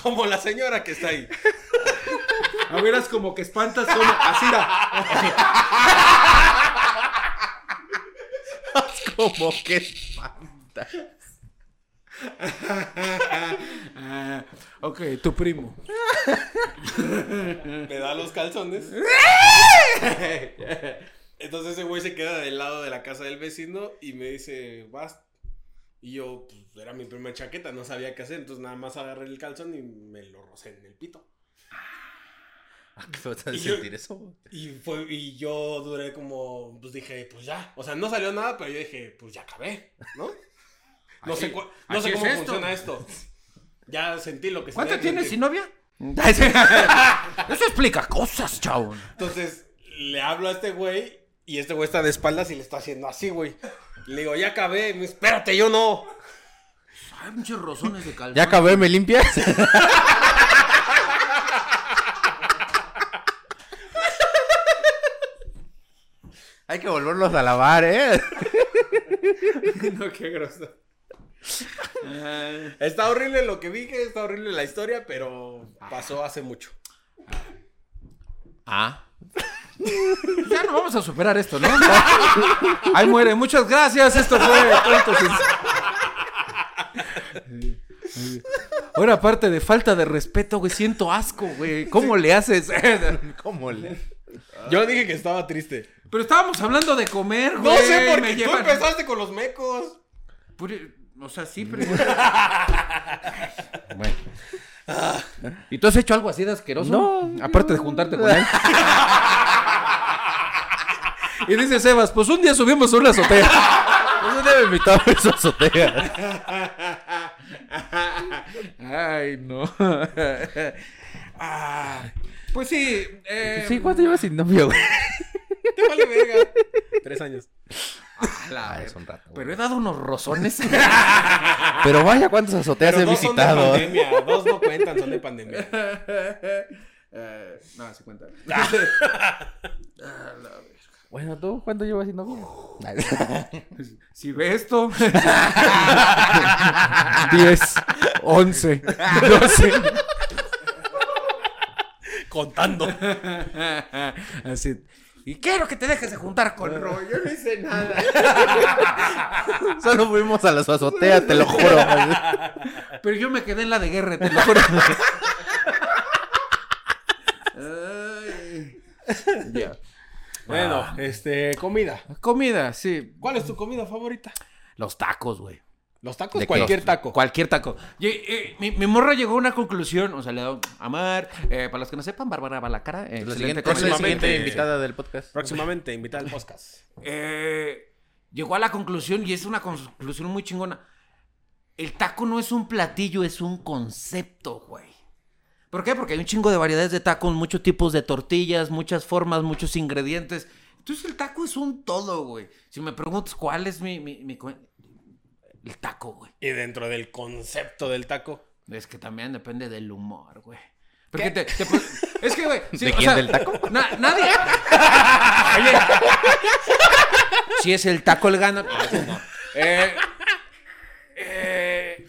Speaker 1: Como la señora que está ahí.
Speaker 2: A veras como que espantas como así. era.
Speaker 3: Como que espanta.
Speaker 2: Ah, ok, tu primo.
Speaker 1: Me da los calzones. Entonces ese güey se queda del lado de la casa del vecino y me dice, vas. Y yo, pues, era mi primera chaqueta, no sabía qué hacer. Entonces nada más agarré el calzón y me lo rocé en el pito.
Speaker 3: ¿A qué vas a
Speaker 1: Y yo-
Speaker 3: sentir eso?
Speaker 1: Y, fue, y yo duré como, pues dije, pues ya. O sea, no salió nada, pero yo dije, pues ya acabé, ¿no? No sé,
Speaker 2: Así-
Speaker 1: no
Speaker 2: es
Speaker 1: cómo
Speaker 2: esto.
Speaker 1: funciona esto. Ya sentí lo que se
Speaker 2: ¿Cuánto tienes sin novia? Eso explica cosas, chavo.
Speaker 1: Entonces, le hablo a este güey y este güey está de espaldas y le está haciendo así, güey. Le digo, ya acabé. Y me dice, espérate, yo no.
Speaker 2: Ay, muchos rozones de calzón.
Speaker 3: ¿Ya acabé? ¿Me limpias? Hay que volverlos a lavar, ¿eh?
Speaker 1: no, qué grosso. Está horrible lo que dije, está horrible la historia, pero pasó hace mucho.
Speaker 2: Ah. Ya no vamos a superar esto, ¿no? Ahí muere. Muchas gracias. Esto fue Ahora, aparte de falta de respeto, güey, siento asco, güey. ¿Cómo le haces?
Speaker 3: ¿Cómo le...?
Speaker 1: Yo dije que estaba triste.
Speaker 2: Pero estábamos hablando de comer, güey.
Speaker 1: No sé por
Speaker 2: me
Speaker 1: qué tú
Speaker 2: llevan-
Speaker 1: empezaste con los mecos.
Speaker 2: Puri- O sea, sí, pero... bueno. ¿Y tú has hecho algo así de asqueroso?
Speaker 3: No.
Speaker 2: Aparte de juntarte con él. y dice Sebas, pues un día subimos a una azotea.
Speaker 3: Pues un día me invitó a su azotea.
Speaker 2: Ay, no. Ah, pues sí. eh,
Speaker 3: Sí, ¿cuánto llevas sin novio, güey?
Speaker 1: Te vale verga. Tres años.
Speaker 2: La
Speaker 3: Ah, es un rato.
Speaker 2: Pero he dado unos rozones.
Speaker 3: Pero vaya, ¿cuántas azoteas
Speaker 1: Pero
Speaker 3: he
Speaker 1: dos son de
Speaker 3: visitado?
Speaker 1: pandemia. Dos no cuentan, son de pandemia.
Speaker 2: Eh, no, se cuenta.
Speaker 3: Bueno, ¿tú cuánto llevas sin novio?
Speaker 2: Si ve esto. 10, 11, 12.
Speaker 1: Contando.
Speaker 2: Así. Y quiero que te dejes de juntar con Roy. Yo no hice nada.
Speaker 3: Solo fuimos a la su azotea, te lo juro.
Speaker 2: Pero yo me quedé en la de guerra, te lo juro. Ay. Ya.
Speaker 1: Bueno, este, comida.
Speaker 2: Comida, sí.
Speaker 1: ¿Cuál es tu comida favorita?
Speaker 2: Los tacos, güey.
Speaker 1: Los tacos, cualquier
Speaker 3: Los-
Speaker 1: taco.
Speaker 2: Cualquier taco. Y, eh, mi, mi morra llegó a una conclusión. O sea, le da Amar. eh, para los que no sepan, Bárbara Balacara. eh,
Speaker 3: La siguiente,
Speaker 2: comediante.
Speaker 3: la siguiente
Speaker 1: Próximamente.
Speaker 3: invitada del podcast.
Speaker 1: Próximamente, invita al podcast.
Speaker 2: Eh, llegó a la conclusión, y es una conclusión muy chingona. El taco no es un platillo, es un concepto, güey. ¿Por qué? Porque hay un chingo de variedades de tacos, muchos tipos de tortillas, muchas formas, muchos ingredientes. Entonces el taco es un todo, güey. Si me preguntas cuál es mi... mi, mi co- el taco, güey.
Speaker 1: Y dentro del concepto del taco.
Speaker 2: Es que también depende del humor, güey. Porque te, te es que, güey. sí,
Speaker 3: ¿De
Speaker 2: o
Speaker 3: quién,
Speaker 2: sea,
Speaker 3: del taco?
Speaker 2: na- nadie. Oye. Si es el taco el gana. No, ese no. Eh, eh,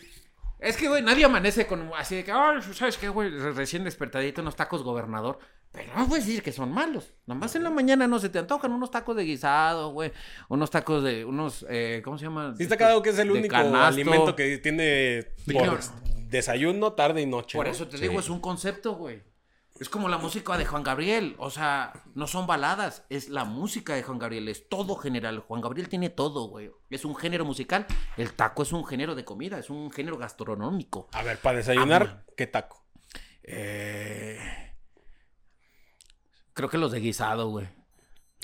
Speaker 2: es que, güey, nadie amanece con así de que, ay, ¿sabes qué, güey? Re- Recién despertadito, unos tacos gobernador. Pero no puedes decir que son malos. Nomás en la mañana no se te antojan unos tacos de guisado, güey. Unos tacos de, unos, eh, ¿cómo se llama?
Speaker 1: Sí está cagado que es el único
Speaker 2: canasto.
Speaker 1: alimento que tiene por desayuno, tarde y noche.
Speaker 2: Por
Speaker 1: ¿no?
Speaker 2: eso te
Speaker 3: Sí.
Speaker 2: digo, es un concepto, güey. Es como la música de Juan Gabriel. O sea, no son baladas, es la música de Juan Gabriel, es todo general. Juan Gabriel tiene todo, güey. Es un género musical. El taco es un género de comida, es un género gastronómico.
Speaker 1: A ver, para desayunar,
Speaker 2: Amo.
Speaker 1: ¿qué taco?
Speaker 2: Eh... Creo que los de guisado, güey.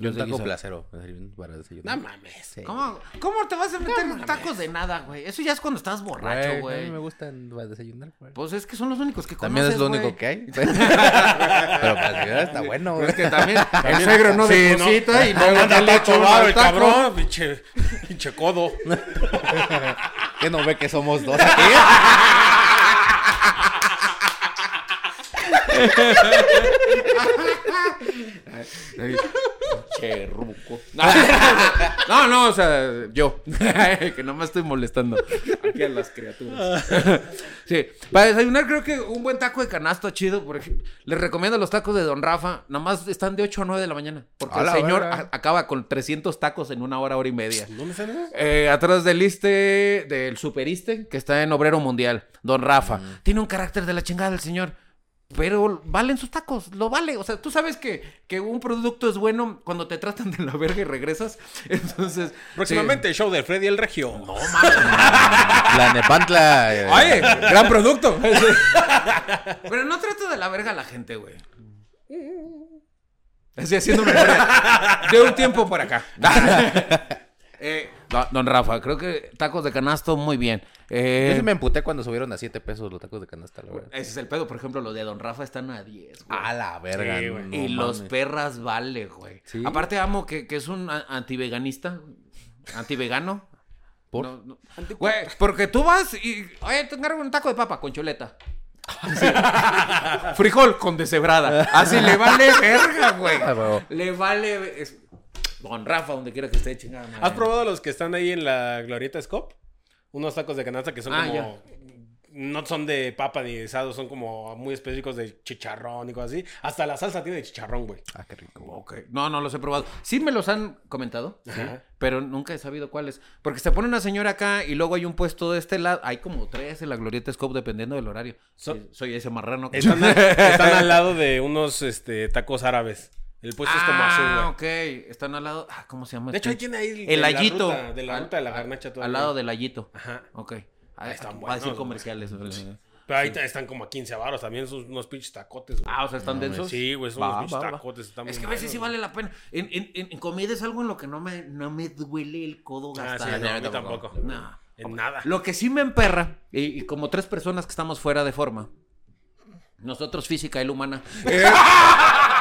Speaker 3: Y
Speaker 2: Los
Speaker 3: un
Speaker 2: de
Speaker 3: taco
Speaker 2: guisado.
Speaker 3: placero para desayunar.
Speaker 1: No mames.
Speaker 3: Sí.
Speaker 2: ¿Cómo, ¿Cómo te vas a meter tacos de nada, güey? Eso ya es cuando estás borracho,
Speaker 3: A mí
Speaker 2: güey.
Speaker 3: me gustan para desayunar, güey.
Speaker 2: Pues es que son los únicos que
Speaker 3: También es
Speaker 2: conoces,
Speaker 3: lo único
Speaker 2: güey.
Speaker 3: que hay. Pero para desayunar está bueno, güey.
Speaker 2: Es que también el suegro no
Speaker 1: Sí,
Speaker 2: deposita y no
Speaker 1: Anda
Speaker 2: le echa
Speaker 1: taco va, el
Speaker 2: taco.
Speaker 1: cabrón, pinche, pinche codo.
Speaker 3: ¿Qué no ve que somos dos aquí?
Speaker 2: Che, ruco. No, no, o sea, yo. que no me estoy molestando. Aquí a las criaturas. sí. Para desayunar, creo que un buen taco de canasto chido. Por ejemplo, les recomiendo los tacos de Don Rafa. Nada más están de 8 a 9 de la mañana. Porque
Speaker 3: A
Speaker 2: el señor acaba con 300 tacos en una hora, hora y media.
Speaker 1: ¿Dónde están esos?
Speaker 2: Eh, atrás del Iste, del Superiste, que está en Obrero Mundial, Don Rafa.
Speaker 3: Mm.
Speaker 2: Tiene un carácter de la chingada el señor. Pero valen sus tacos, lo vale. O sea, tú sabes que, que un producto es bueno cuando te tratan de la verga y regresas. Entonces.
Speaker 1: Próximamente el show de Freddy el Regio. No,
Speaker 3: La Nepantla. eh,
Speaker 2: ¡Oye! ¡Gran producto! Pero no trato de la verga a la gente, güey. Estoy haciendo memoria de un tiempo por acá. Eh, don- don Rafa, creo que tacos de canasto muy bien. Eh,
Speaker 3: Yo sí me emputé cuando subieron a 7 pesos los tacos de canasta, la verdad.
Speaker 2: Ese es el pedo, por ejemplo, los de Don Rafa están a 10, güey.
Speaker 3: A la verga.
Speaker 1: Sí,
Speaker 3: no
Speaker 1: güey.
Speaker 2: y los
Speaker 3: mames.
Speaker 2: perras vale, güey.
Speaker 3: Sí.
Speaker 2: Aparte amo que, que es un antiveganista, antivegano.
Speaker 3: ¿Por?
Speaker 2: No, no. Güey, porque tú vas y, oye, te encargo un taco de papa con chuleta. Sí. Frijol con deshebrada. Así le vale verga, güey.
Speaker 3: Ah.
Speaker 2: Le vale. Don Rafa, donde quiera que esté chingada. madre.
Speaker 1: ¿Has probado los que están ahí en la Glorieta Scope? Unos tacos de canasta que son
Speaker 2: Ah,
Speaker 1: como...
Speaker 2: ya.
Speaker 1: No son de papa ni de asado, son como muy específicos de chicharrón y cosas así. Hasta la salsa tiene chicharrón, güey.
Speaker 3: Ah, qué rico.
Speaker 2: Ok. No, no los he probado. Sí me los han comentado, sí, pero nunca he sabido cuáles. Porque se pone una señora acá y luego hay un puesto de este lado. Hay como tres en la Glorieta Scope dependiendo del horario.
Speaker 1: So-
Speaker 2: Sí, soy ese marrano. que-
Speaker 1: Están, a- están al lado de unos este, tacos árabes. El puesto es como azul,
Speaker 2: Ah, ok. Están al lado. Ah, ¿Cómo se llama?
Speaker 1: De hecho, ahí
Speaker 2: este?
Speaker 1: tiene ahí
Speaker 2: El
Speaker 1: de la
Speaker 2: Ayito.
Speaker 1: ruta- de la
Speaker 2: Al-
Speaker 1: ruta de la
Speaker 2: al-
Speaker 1: garnacha.
Speaker 2: Al
Speaker 1: todavía.
Speaker 2: lado del Ayito.
Speaker 1: Ajá.
Speaker 2: Ok. Ah,
Speaker 1: están
Speaker 2: va a
Speaker 1: buenos,
Speaker 2: decir comerciales.
Speaker 1: Pero ahí están como a 15 baros también, son unos pinches tacotes, güey.
Speaker 2: Ah, o sea, están densos.
Speaker 1: Sí, güey, son
Speaker 2: Va,
Speaker 1: unos pinches
Speaker 2: va, va.
Speaker 1: tacotes. Están
Speaker 2: Es que a veces sí vale la pena. En, en, en, en comida es algo en lo que no me, no me duele el codo.
Speaker 1: Ah, sí,
Speaker 2: gastar.
Speaker 1: no, a mí
Speaker 3: tampoco.
Speaker 1: tampoco.
Speaker 2: No.
Speaker 1: En nada.
Speaker 2: Lo que sí me emperra, y, y como tres personas que estamos fuera de forma, nosotros física y él humana.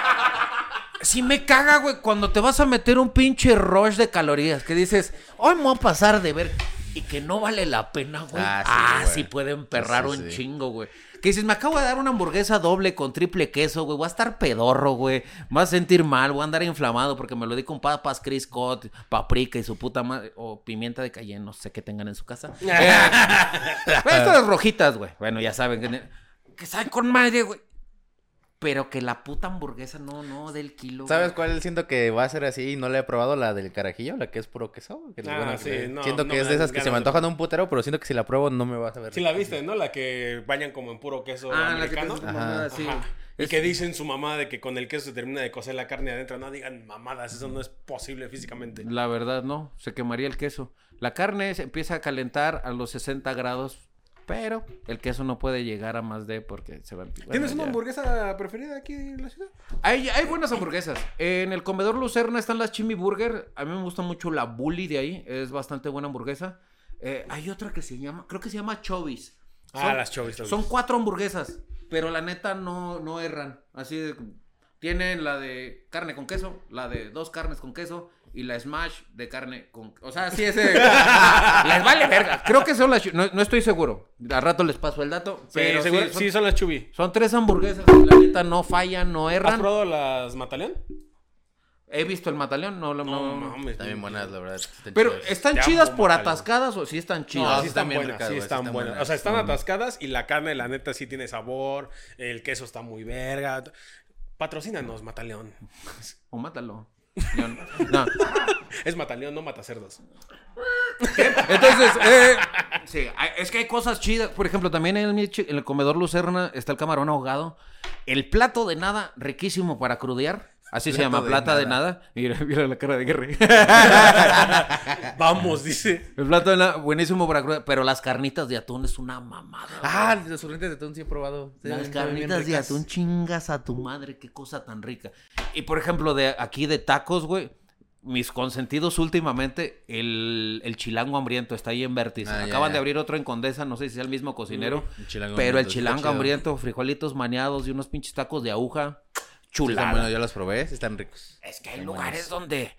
Speaker 2: sí me caga, güey, cuando te vas a meter un pinche rush de calorías, que dices, hoy me voy a pasar de ver, y que no vale la pena, güey.
Speaker 3: Ah,
Speaker 2: Ah,
Speaker 3: sí,
Speaker 2: emperrar
Speaker 3: Sí, sí,
Speaker 2: un
Speaker 3: sí.
Speaker 2: chingo, güey. Que dices, me acabo de dar una hamburguesa doble con triple queso, güey. Voy a estar pedorro, güey. Me voy a sentir mal, voy a andar inflamado porque me lo di con papas Chris Scott, paprika y su puta madre. O pimienta de cayenne, no sé qué tengan en su casa. Estas rojitas, güey. Bueno, ya saben que, que saben con madre, güey. Pero que la puta hamburguesa no, no, del kilo. güey.
Speaker 3: ¿Sabes cuál siento que va a ser así? No la he probado, la del carajillo, la que es puro queso. que
Speaker 1: Ah, sí,
Speaker 3: que-
Speaker 1: no,
Speaker 3: siento
Speaker 1: no
Speaker 3: que es de esas que se me
Speaker 1: de-
Speaker 3: antojan un putero, pero siento que si la pruebo no me va a saber.
Speaker 1: Sí la viste, ¿no? La que bañan como en puro queso
Speaker 2: Ah, la que
Speaker 1: americano.
Speaker 3: Ajá.
Speaker 2: sí.
Speaker 1: Ajá. Y que dicen su mamá de que con el queso se termina de cocer la carne adentro. No digan mamadas, eso no es posible físicamente.
Speaker 2: La verdad, no. Se quemaría el queso. La carne se empieza a calentar a los 60 grados. Pero el queso no puede llegar a más de porque se va a bueno,
Speaker 1: ¿Tienes una
Speaker 2: ya.
Speaker 1: hamburguesa preferida aquí en la ciudad?
Speaker 2: Hay, hay buenas hamburguesas. En el comedor Lucerna están las Chimi Burger. A mí me gusta mucho la Bully de ahí. Es bastante buena hamburguesa. Eh, hay otra que se llama, creo que se llama Chovis.
Speaker 1: Ah, las Chovis,
Speaker 2: Son cuatro hamburguesas, pero la neta no, no erran. Así de, tienen la de carne con queso, la de dos carnes con queso y la smash de carne con... O sea, sí ese... les vale verga. Creo que son las... No, no estoy seguro. Al rato les paso el dato.
Speaker 1: Sí,
Speaker 2: pero sí,
Speaker 1: seguro-
Speaker 2: son,
Speaker 1: sí, son las Chubi.
Speaker 2: son tres hamburguesas la neta no fallan, no
Speaker 1: ¿Has
Speaker 2: erran.
Speaker 1: probado las Mataleón?
Speaker 2: He visto el mataleón, no lo...
Speaker 1: No,
Speaker 2: no-
Speaker 1: mames.
Speaker 3: Están bien buenas, la verdad. están
Speaker 2: Pero,
Speaker 3: chidas.
Speaker 2: ¿están
Speaker 1: Te
Speaker 2: chidas por
Speaker 1: Mataleón.
Speaker 2: atascadas o sí están
Speaker 1: No,
Speaker 2: chidas?
Speaker 3: No,
Speaker 1: sí están buenas, sí están
Speaker 3: están
Speaker 1: buenas.
Speaker 3: buenas.
Speaker 1: O sea, están atascadas y la carne, la neta, sí tiene sabor. El queso está muy verga. Patrocínanos, Mataleón.
Speaker 2: O mátalo. Yo no- no.
Speaker 1: Es Mataleón, no Matacerdos.
Speaker 2: Entonces, eh, sí, es que hay cosas chidas. Por ejemplo, también en el, en el comedor Lucerna está el camarón ahogado. El plato de nada, riquísimo para crudear. Así se llama,
Speaker 3: de
Speaker 2: plata de
Speaker 3: nada.
Speaker 2: Mira, mira la cara de Guerre.
Speaker 1: Vamos, dice.
Speaker 2: el plato de nada, buenísimo para crudear. Pero las carnitas de atún es una mamada.
Speaker 3: Ah, los sorrentes de atún sí he probado. Sí,
Speaker 2: Las carnitas de atún, chingas a tu madre, qué cosa tan rica. Y por ejemplo, de aquí de tacos, güey, mis consentidos últimamente, el, el chilango hambriento está ahí en Vértice.
Speaker 3: Ah,
Speaker 2: Acaban
Speaker 3: ya.
Speaker 2: de abrir otro en Condesa, no sé si es el mismo cocinero,
Speaker 3: El
Speaker 2: pero el chilango hambriento, frijolitos maneados y unos pinches tacos de aguja, chulada.
Speaker 3: están buenos, yo los probé, sí están ricos.
Speaker 2: Es que hay
Speaker 3: Están
Speaker 2: lugares
Speaker 3: buenos.
Speaker 2: donde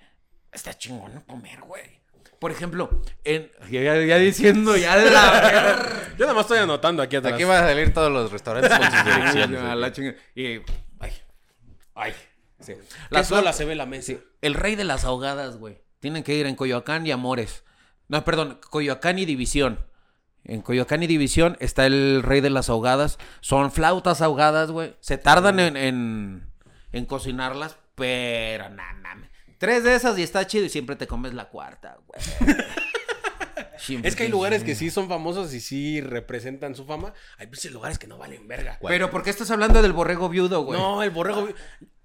Speaker 2: está chingón comer, güey. Por ejemplo, en, ya, ya- ya diciendo ya de la...
Speaker 1: Yo nada más estoy anotando aquí atrás.
Speaker 3: Aquí van a salir todos los restaurantes con sus direcciones.
Speaker 2: A la. Y. Ay. Ay. Sí.
Speaker 1: La
Speaker 2: Las
Speaker 1: sola se ve la mesa.
Speaker 2: Sí, el rey de las ahogadas, güey. Tienen que ir en Coyoacán y Amores. No, perdón, Coyoacán y División. En Coyoacán y División está el rey de las ahogadas. Son flautas ahogadas, güey. Se tardan en, en, en cocinarlas, pero nada, mames. Tres de esas y está chido y siempre te comes la cuarta, güey. Siempre
Speaker 1: Es que hay lugares que sí son famosos y sí representan su fama. Hay pinches lugares que no valen verga.
Speaker 2: Pero ¿por qué estás hablando del borrego viudo, güey?
Speaker 1: No, el borrego.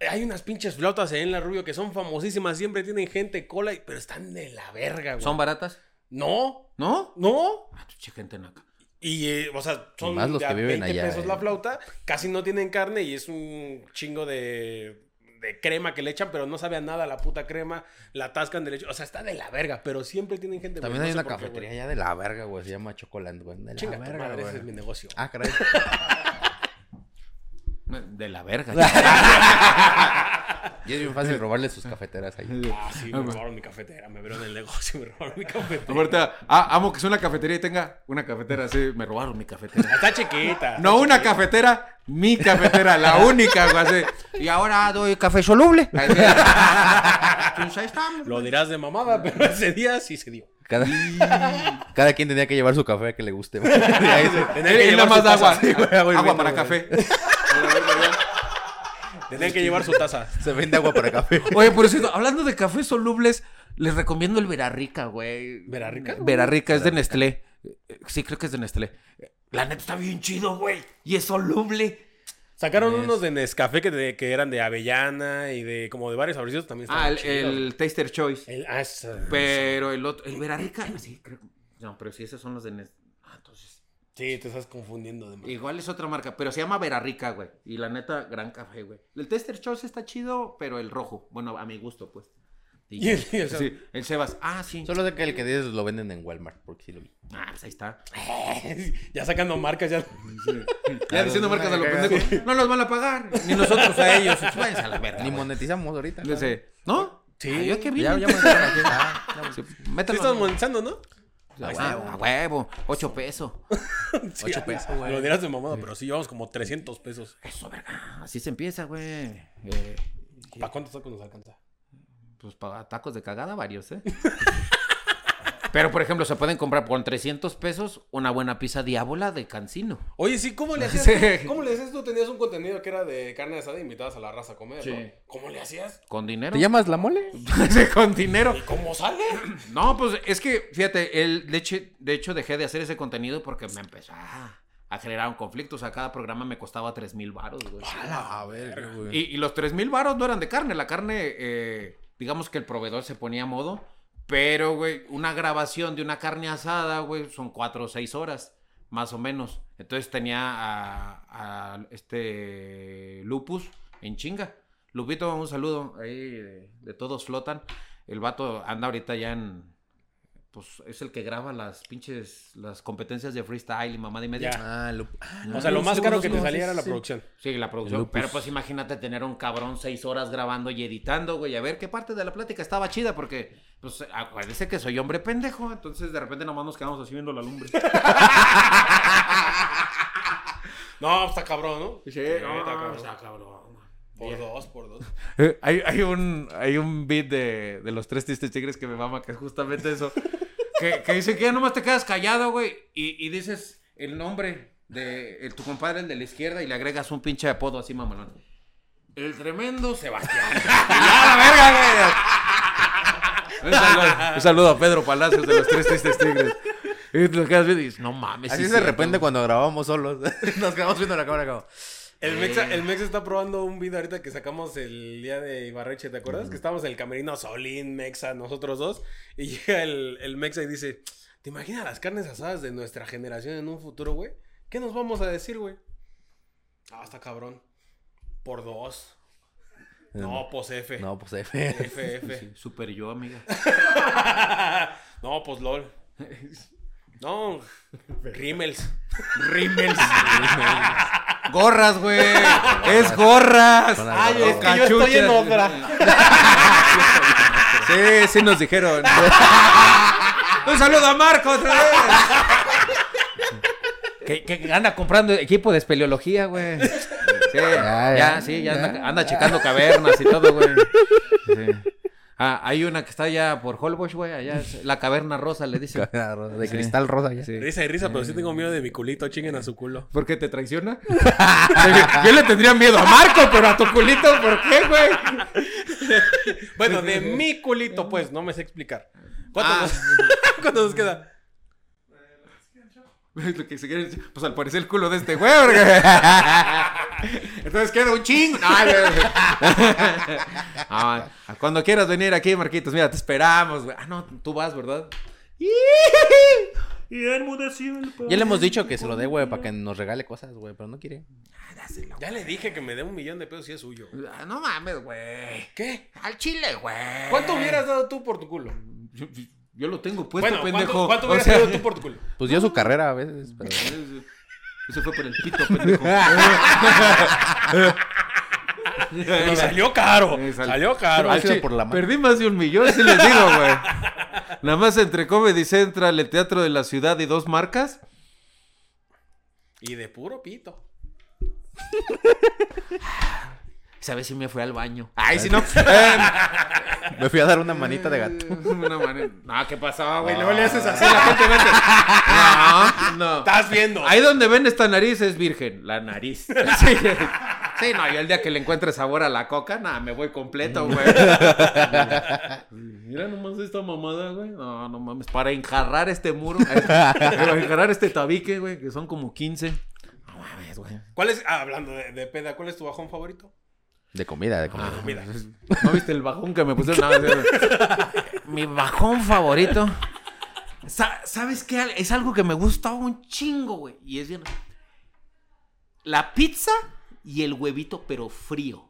Speaker 1: Hay unas pinches flautas en la Rubio que son famosísimas. Siempre tienen gente cola, y- pero están de la verga, güey.
Speaker 2: ¿Son baratas?
Speaker 1: No,
Speaker 2: ¿No?
Speaker 1: no.
Speaker 2: Ah, pinche gente naca.
Speaker 1: Y, eh, o sea, son
Speaker 3: más los
Speaker 1: de a
Speaker 3: que viven
Speaker 1: 20
Speaker 3: allá,
Speaker 1: pesos
Speaker 3: eh.
Speaker 1: la flauta. Casi no tienen carne y es un chingo de, de crema que le echan, pero no sabe a nada la puta crema. La atascan de leche. O sea, está de la verga, pero siempre tienen gente.
Speaker 3: También hay
Speaker 1: no
Speaker 3: una cafetería allá de la verga, güey. Se llama Chocoland, güey. De la
Speaker 1: Chinga tu
Speaker 3: verga,
Speaker 1: madre,
Speaker 3: güey.
Speaker 1: ese es mi negocio.
Speaker 3: Ah, caray.
Speaker 2: De la verga.
Speaker 3: Y es bien fácil robarle sus cafeteras ahí.
Speaker 1: Ah, sí, me robaron mi cafetera. Me vieron en el negocio, me robaron mi cafetera.
Speaker 2: Ahorita, ah, amo que sea una cafetería y tenga una cafetera así. Me robaron mi cafetera.
Speaker 1: Está chiquita.
Speaker 2: No una cafetera, mi cafetera, la única, güey. así. Y ahora doy café soluble. Así. Pues ahí estamos.
Speaker 1: Lo dirás de mamada, pero ese día sí se dio.
Speaker 3: Cada, cada quien tenía que llevar su café que le guste.
Speaker 1: Tenía que llevar
Speaker 2: nada más agua.
Speaker 3: Sí, güey, agua y
Speaker 2: agua para
Speaker 3: güey.
Speaker 2: café.
Speaker 1: Tenía que llevar su taza.
Speaker 3: Se vende agua para café.
Speaker 2: Oye, por cierto, hablando de cafés solubles, les recomiendo el Verarrica, güey.
Speaker 1: ¿Verarrica?
Speaker 2: Verarrica, es de Nestlé. Eh, Sí, creo que es de Nestlé. La neta está bien chido, güey. Y es soluble.
Speaker 1: Sacaron unos de Nescafé que, de- que eran de avellana y de como de varios saborcitos también.
Speaker 2: Ah, el, Taster Choice.
Speaker 1: El- ah, esa-
Speaker 2: Pero el otro, el Verarrica, sí, creo. No, pero sí, esos son los de Nestlé.
Speaker 1: Sí, te estás confundiendo de
Speaker 2: Igual es otra marca, pero se llama Verarrica, güey. Y la neta, gran café, güey. El Tester Choice está chido, pero el rojo. Bueno, a mi gusto, pues.
Speaker 1: Y el- y el-
Speaker 2: sí, el Sebas. Ah, sí.
Speaker 3: Solo sé que el que dices lo venden en Walmart, porque sí lo vi.
Speaker 2: Ah, pues ahí está.
Speaker 1: ya sacando marcas, ya.
Speaker 2: Ya diciendo marcas a lo
Speaker 3: cagada.
Speaker 2: pendejo. No nos van a pagar. Ni nosotros a ellos. Váyanse a la verga.
Speaker 3: Ni monetizamos ahorita.
Speaker 2: ¿no?
Speaker 1: Sí.
Speaker 2: Ah, yo qué vi.
Speaker 3: Ya, ya me Ah,
Speaker 2: Sí métalo.
Speaker 1: estás monetizando, ¿no?
Speaker 2: A, huevo, a huevo. Ocho pesos.
Speaker 1: Sí,
Speaker 3: Ocho
Speaker 1: ah,
Speaker 3: pesos, güey.
Speaker 1: Lo dirás de mamada, pero sí llevamos como 300 pesos.
Speaker 2: Eso, verga. Así se empieza, güey. Eh,
Speaker 1: ¿Para cuántos tacos nos alcanza?
Speaker 2: pues para tacos de cagada, varios, ¿eh? Pero, por ejemplo, se pueden comprar por 300 pesos una buena pizza diábola de cancino.
Speaker 1: Oye, sí, ¿cómo le hacías?
Speaker 2: Sí.
Speaker 1: ¿Cómo le hacías tú? Tenías un contenido que era de carne asada y invitabas a la raza a comer, ¿no?
Speaker 2: Sí.
Speaker 1: ¿Cómo le hacías?
Speaker 2: ¿Con dinero?
Speaker 3: ¿Te llamas la mole?
Speaker 2: Con dinero.
Speaker 1: ¿Y cómo sale?
Speaker 2: No, pues es que, fíjate, el, de, hecho, de hecho dejé de hacer ese contenido porque me empezó a, a generar un conflicto. O sea, cada programa me costaba 3 mil baros, güey.
Speaker 3: A ver, güey.
Speaker 2: Y, y los 3 mil varos no eran de carne. La carne, eh, digamos que el proveedor se ponía a modo. Pero, güey, una grabación de una carne asada, güey, son 4 o 6 horas, más o menos. Entonces tenía a, a este Lupus en chinga. Lupito, un saludo ahí de, de todos flotan. El vato anda ahorita ya en... Pues es el que graba las pinches, las competencias de freestyle y mamá de media.
Speaker 3: Ah, lo... ah,
Speaker 1: O sea, lo más caro que te salía era la
Speaker 3: sí.
Speaker 1: producción.
Speaker 2: Sí, la producción. Pero pues imagínate tener un cabrón seis horas grabando y editando, güey. A ver qué parte de la plática estaba chida, porque, pues, acuérdese que soy hombre pendejo. Entonces, de repente nomás nos quedamos así viendo la lumbre.
Speaker 1: No, está cabrón, ¿no?
Speaker 2: Sí,
Speaker 1: está
Speaker 2: no,
Speaker 1: cabrón.
Speaker 2: está cabrón.
Speaker 1: Por dos, por dos.
Speaker 2: Eh, hay, hay un, hay un beat de, de los tres tristes tigres que me mama, que es justamente eso. que, que dice que ya nomás te quedas callado, güey, y, y dices el nombre de el- tu compadre, el de la izquierda, y le agregas un pinche apodo así, mamalón. El tremendo Sebastián. ¡Ya la verga, güey! Un saludo, un saludo a Pedro Palacios de los tres tristes tigres. Y te lo quedas viendo y dices, no mames.
Speaker 3: Así
Speaker 2: sí
Speaker 3: es de repente
Speaker 2: güey".
Speaker 3: cuando grabamos solos. Nos quedamos viendo la cámara como...
Speaker 1: El Mexa, el Mexa está probando un video ahorita que sacamos el día de Ibarreche, ¿te acuerdas? Que estábamos en el camerino Solín, Mexa, nosotros dos. Y llega el, el Mexa y dice, ¿te imaginas las carnes asadas de nuestra generación en un futuro, güey? ¿Qué nos vamos a decir, güey? Ah, está cabrón. Por dos. No, pues F.
Speaker 3: No, pues F.
Speaker 1: F, F.
Speaker 2: Sí, super yo, amiga.
Speaker 1: no, pues LOL. No, Rimmels.
Speaker 2: Rimmels. Gorras, güey. Es gorras.
Speaker 1: Ay, es que yo estoy en
Speaker 2: Cachuchas.
Speaker 1: otra.
Speaker 2: Sí, sí nos dijeron. Un saludo a Marco otra vez. que, que anda comprando equipo de espeleología, güey. Sí,
Speaker 3: Ya,
Speaker 2: ya,
Speaker 3: ya,
Speaker 2: sí, ya anda,
Speaker 3: ya,
Speaker 2: anda checando cavernas y todo, güey. Sí. Ah, hay una que está allá por Holbox, güey, allá es la caverna rosa, le dicen.
Speaker 3: De
Speaker 2: Sí.
Speaker 3: cristal rosa ya.
Speaker 2: Sí.
Speaker 1: Risa y risa, pero sí tengo miedo de mi culito. Chinguen a su culo.
Speaker 2: ¿Por qué te traiciona? Yo le tendría miedo a Marco, pero a tu culito, ¿por qué, güey?
Speaker 1: Bueno, de mi culito, pues, no me sé explicar. ¿Cuánto,
Speaker 2: Ah.
Speaker 1: nos... ¿Cuánto nos queda?
Speaker 2: Lo que se quiere decir, Pues al parecer el culo de este güey. Entonces queda un chingo. Ah, cuando quieras venir aquí, Marquitos, mira, te esperamos, güey. Ah, no, tú vas, ¿verdad? Y
Speaker 3: Ya le hemos dicho que se lo dé, güey, para que nos regale cosas, güey, pero no quiere.
Speaker 1: Ya le dije que me dé un millón de pesos si es suyo.
Speaker 2: Ah, No mames, güey.
Speaker 1: ¿Qué?
Speaker 2: Al chile, güey.
Speaker 1: ¿Cuánto hubieras dado tú por tu culo?
Speaker 2: Yo, yo lo tengo puesto,
Speaker 1: bueno,
Speaker 2: pendejo.
Speaker 1: ¿cuánto, cuánto
Speaker 2: O
Speaker 1: hubieras
Speaker 2: sea,
Speaker 1: dado tú por tu culo?
Speaker 3: Pues dio su carrera a veces, pero...
Speaker 2: Eso fue por el pito, pendejo.
Speaker 1: Y salió caro.
Speaker 2: Eh, sal-
Speaker 1: Salió caro.
Speaker 3: Ha
Speaker 2: Al
Speaker 3: sido
Speaker 2: chi-
Speaker 3: por la mano.
Speaker 2: Perdí más de un millón, si les digo, güey. Nada más entre Comedy Central, el Teatro de la Ciudad y dos marcas.
Speaker 1: Y de puro pito.
Speaker 2: ¿Sabes si me fui al baño? Ay, si no. Eh,
Speaker 3: Me fui a dar una manita de gato.
Speaker 2: una No, ¿qué pasaba, güey?
Speaker 1: No.
Speaker 2: Luego le haces así, la gente vete. No, no.
Speaker 1: Estás viendo.
Speaker 2: Ahí donde ven esta nariz es virgen, la nariz. Sí, sí no, yo el día que le encuentre sabor a la coca, nada, me voy completo, güey. Mira nomás esta mamada, güey. No, no mames, para enjarrar este muro, eh, para enjarrar este tabique, güey, que son como 15. No mames, güey.
Speaker 1: ¿Cuál es, ah, hablando de, de peda, ¿cuál es tu bajón favorito?
Speaker 3: De comida, de comida.
Speaker 1: Mira.
Speaker 2: ¿No viste el bajón que me pusieron? No, sí, güey. Mi bajón favorito. Sa- ¿Sabes qué? Es algo que me gusta un chingo, güey. Y es bien. La pizza y el huevito, pero frío.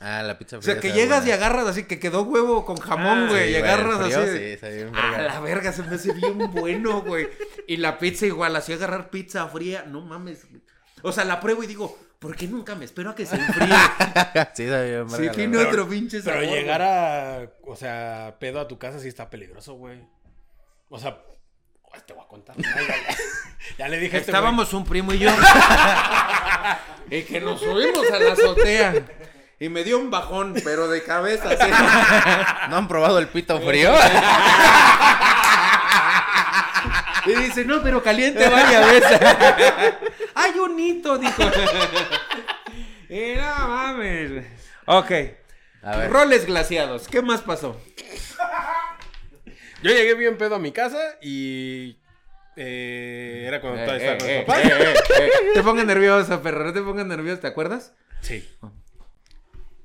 Speaker 3: Ah, la pizza
Speaker 2: O sea,
Speaker 3: fría
Speaker 2: que llegas y agarras así, que quedó huevo con jamón,
Speaker 1: Ah,
Speaker 2: güey.
Speaker 3: Sí,
Speaker 2: y agarras
Speaker 3: frío,
Speaker 2: así.
Speaker 3: Sí, bien
Speaker 2: Ah,
Speaker 3: verga.
Speaker 2: la verga, se me hace bien bueno, güey. Y la pizza igual, así agarrar pizza fría, no mames. O sea, la pruebo y digo, ¿por qué nunca me espero a que se enfríe?
Speaker 3: sí, sabe bien
Speaker 2: sí, tiene otro pinche sabor.
Speaker 1: Pero llegar a, o sea, pedo a tu casa sí está peligroso, güey. O sea, pues, te voy a contar. Ya, ya, ya. Ya le dije este.
Speaker 2: Estábamos un primo y yo. y que nos subimos a la azotea. Y me dio un bajón, pero de cabeza. así.
Speaker 3: ¿No han probado el pito frío?
Speaker 2: Y dice, no, pero caliente varias veces. Hay un hito, dijo. y no mames. Ok.
Speaker 3: A ver.
Speaker 2: Roles glaciados. ¿Qué más pasó?
Speaker 1: Yo llegué bien pedo a mi casa y eh, era cuando todavía
Speaker 2: Eh,
Speaker 1: estaba con
Speaker 2: eh,
Speaker 1: mis papás.
Speaker 2: eh, eh, eh. Te pongas nervioso, perro. No te pongas nervioso, ¿te acuerdas?
Speaker 1: Sí.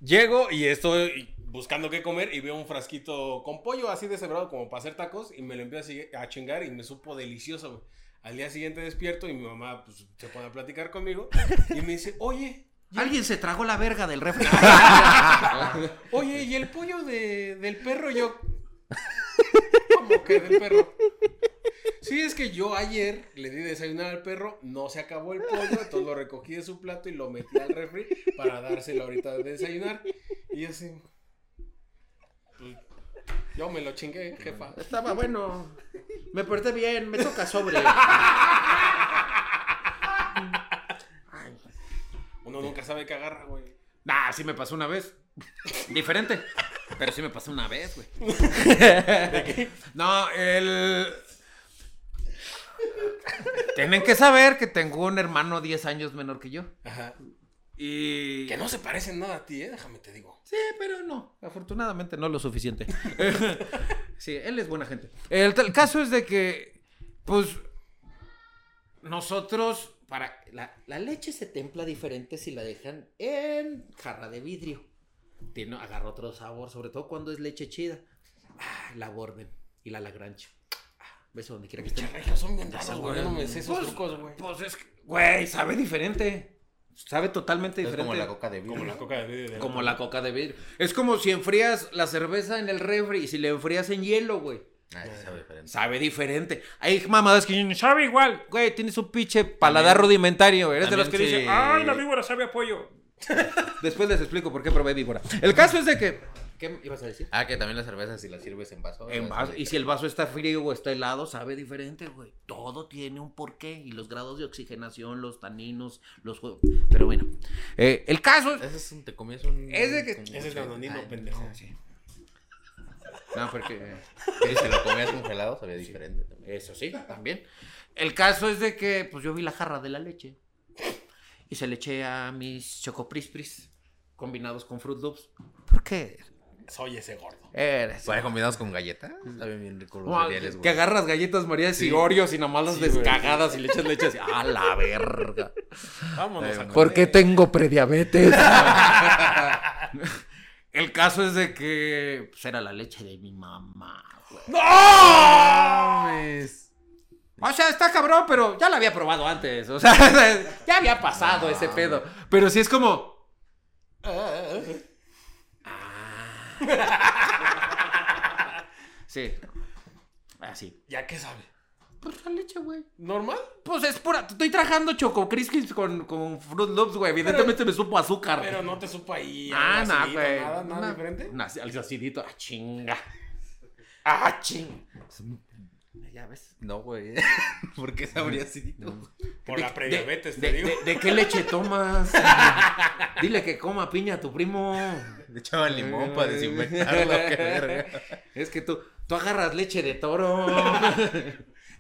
Speaker 1: Llego y estoy buscando qué comer y veo un frasquito con pollo así deshebrado como para hacer tacos y me lo empiezo a chingar y me supo delicioso, güey. Al día siguiente despierto y mi mamá pues, se pone a platicar conmigo y me dice, oye, ¿y el-
Speaker 2: Alguien se tragó la verga del refri.
Speaker 1: oye, ¿y el pollo de, del perro? Yo, ¿cómo que del perro? Sí, es que yo ayer le di desayunar al perro, no se acabó el pollo, entonces lo recogí de su plato y lo metí al refri para dárselo ahorita de desayunar. Y así, yo me lo chingué, jefa.
Speaker 2: Estaba bueno. Me porté bien, me toca sobre.
Speaker 1: Uno nunca sabe qué agarra, güey.
Speaker 2: Nah, sí me pasó una vez. Diferente. Pero sí me pasó una vez, güey. No, el. Tienen que saber que tengo un hermano 10 años menor que yo.
Speaker 1: Ajá.
Speaker 2: Y.
Speaker 1: Que no se parecen nada a ti, eh, déjame te digo.
Speaker 2: Sí, pero no. Afortunadamente no lo suficiente. sí, él es buena gente. El, el caso es de que, pues, nosotros, para... La, la leche se templa diferente si la dejan en jarra de vidrio. Tiene, agarra otro sabor, sobre todo cuando es leche chida. Ah, la borden y la lagrancho. Ah, beso donde quiera que.
Speaker 1: Regios son bien raros, güey. Yo no me sé esos
Speaker 2: Pues,
Speaker 1: trucos, güey.
Speaker 2: Pues es que, güey, sabe diferente. Sabe totalmente
Speaker 3: Es
Speaker 2: diferente.
Speaker 3: como la coca de vidrio.
Speaker 1: Como la coca de vidrio. de
Speaker 2: Como la coca de vidrio. Es como si enfrías la cerveza en el refri y si le enfrías en hielo, güey.
Speaker 3: Ah, sí sabe diferente.
Speaker 2: Sabe diferente. Hay mamadas que dicen, sabe igual. Güey, tienes un pinche paladar rudimentario. Eres de los que
Speaker 3: también
Speaker 2: dicen,
Speaker 3: sí.
Speaker 2: ay, la víbora sabe a pollo. Después les explico por qué probé víbora. El caso es de que. ¿Qué ibas a decir?
Speaker 3: Ah, que también la cerveza si la sirves en vaso.
Speaker 2: En
Speaker 3: es
Speaker 2: vaso- y si el vaso está frío o está helado, sabe diferente, güey. Todo tiene un porqué. Y los grados de oxigenación, los taninos, los juegos. Pero bueno. eh, el caso es.
Speaker 3: Ese es un, te comías un...
Speaker 2: Es de que-
Speaker 1: Ese es el anonimo,
Speaker 3: Ay,
Speaker 1: pendejo.
Speaker 2: No, porque.
Speaker 3: Y si lo comías congelado sabía diferente también.
Speaker 2: Eso sí, también. El caso es de que, pues yo vi la jarra de la leche. Y se le eché a mis chocoprispris combinados con Fruit Loops. ¿Por qué?
Speaker 1: Soy ese gordo.
Speaker 2: Eres.
Speaker 3: ¿Puede combinados con galletas? Saben bien ricos los
Speaker 2: Como
Speaker 3: cereales,
Speaker 2: que agarras galletas Marías y Oreos y nomás las
Speaker 1: Sí, güey.
Speaker 2: descagadas y le echas leche así. ¡A la verga!
Speaker 1: Vámonos a
Speaker 2: ¿Por qué
Speaker 1: comer.
Speaker 2: tengo prediabetes? El caso es de que pues, era la leche de mi mamá. güey. O sea, está cabrón, pero ya la había probado antes. O sea, ya había pasado ese pedo. Pero sí es como. Ah. Sí. Así.
Speaker 1: ¿Ya qué sabe?
Speaker 2: Pues la leche, güey.
Speaker 1: ¿Normal?
Speaker 2: Pues es pura. Estoy tragando Choco Crispies con, con Fruit Loops, güey. Evidentemente me supo azúcar.
Speaker 1: Pero no te supo ahí.
Speaker 2: Ah,
Speaker 1: acidito,
Speaker 2: güey.
Speaker 1: Nada, nada diferente.
Speaker 2: Algo acidito. Ah, chinga. Ah, chinga. Ya ves.
Speaker 3: No, güey. ¿Por qué sabría así?
Speaker 1: Por la prediabetes,
Speaker 2: de,
Speaker 1: te digo.
Speaker 2: de- de qué leche tomas? Dile que coma piña a tu primo.
Speaker 3: Le echaban limón para desinfectarlo. qué verga.
Speaker 2: Es que tú, tú agarras leche de toro.